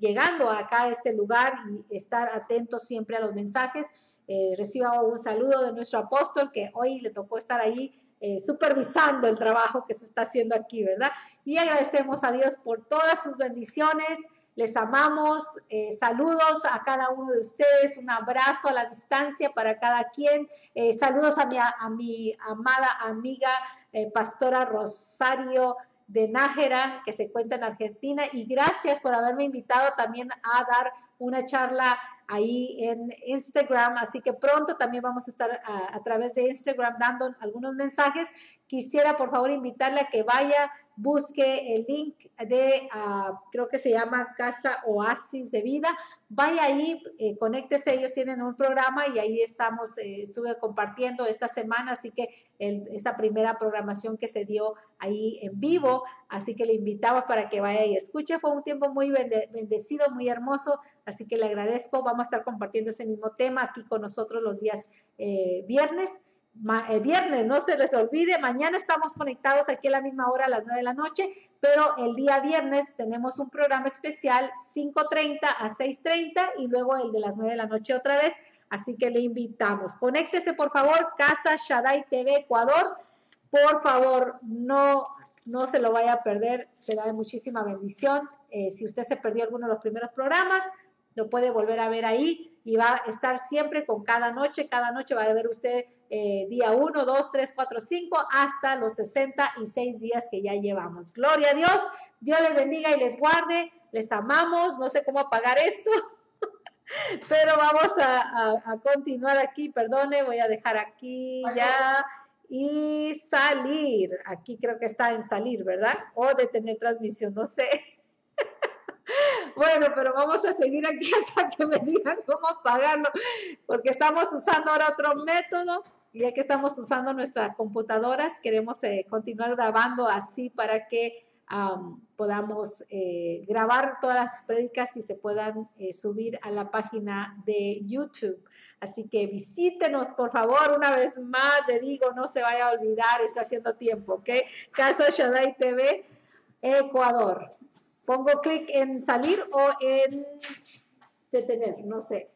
llegando acá a este lugar y estar atentos siempre a los mensajes. Eh, reciba un saludo de nuestro apóstol que hoy le tocó estar ahí eh, supervisando el trabajo que se está haciendo aquí, ¿verdad? Y agradecemos a Dios por todas sus bendiciones. Les amamos. Eh, saludos a cada uno de ustedes. Un abrazo a la distancia para cada quien. Eh, saludos a mi, a mi amada amiga eh, pastora Rosario de Nájera, que se encuentra en Argentina. Y gracias por haberme invitado también a dar una charla ahí en Instagram, así que pronto también vamos a estar a, través de Instagram dando algunos mensajes. Quisiera por favor invitarle a que vaya busque el link de, ah, creo que se llama Casa Oasis de Vida. Vaya ahí, eh, conéctese, ellos tienen un programa y ahí estamos, eh, estuve compartiendo esta semana, así que esa primera programación que se dio ahí en vivo, así que le invitamos para que vaya y escuche. Fue un tiempo muy bendecido, muy hermoso, así que le agradezco. Vamos a estar compartiendo ese mismo tema aquí con nosotros los días eh, viernes el viernes, no se les olvide, mañana estamos conectados aquí a la misma hora a las 9 de la noche, pero el día viernes tenemos un programa especial 5.30 a 6.30 y luego el de las 9 de la noche otra vez, así que le invitamos. Conéctese por favor, Casa Shaddai TV Ecuador, por favor, no, no se lo vaya a perder, será de muchísima bendición. Eh, si usted se perdió alguno de los primeros programas, lo puede volver a ver ahí y va a estar siempre con cada noche, cada noche va a ver usted eh, día 1, 2, 3, 4, 5, hasta los 66 días que ya llevamos. Gloria a Dios, Dios les bendiga y les guarde, les amamos, no sé cómo apagar esto, [LAUGHS] pero vamos a, continuar aquí, perdone, voy a dejar aquí ya y salir, aquí creo que está en salir, ¿verdad? O detener transmisión, no sé. [LAUGHS] Bueno, pero vamos a seguir aquí [LAUGHS] hasta que me digan cómo apagarlo, porque estamos usando ahora otro método. Ya que estamos usando nuestras computadoras, queremos eh, continuar grabando así para que podamos eh, grabar todas las prédicas y se puedan eh, subir a la página de YouTube. Así que visítenos, por favor, una vez más. Le digo, no se vaya a olvidar, está haciendo tiempo, ¿ok? Caso Shaddai TV, Ecuador. Pongo clic en salir o en detener, no sé.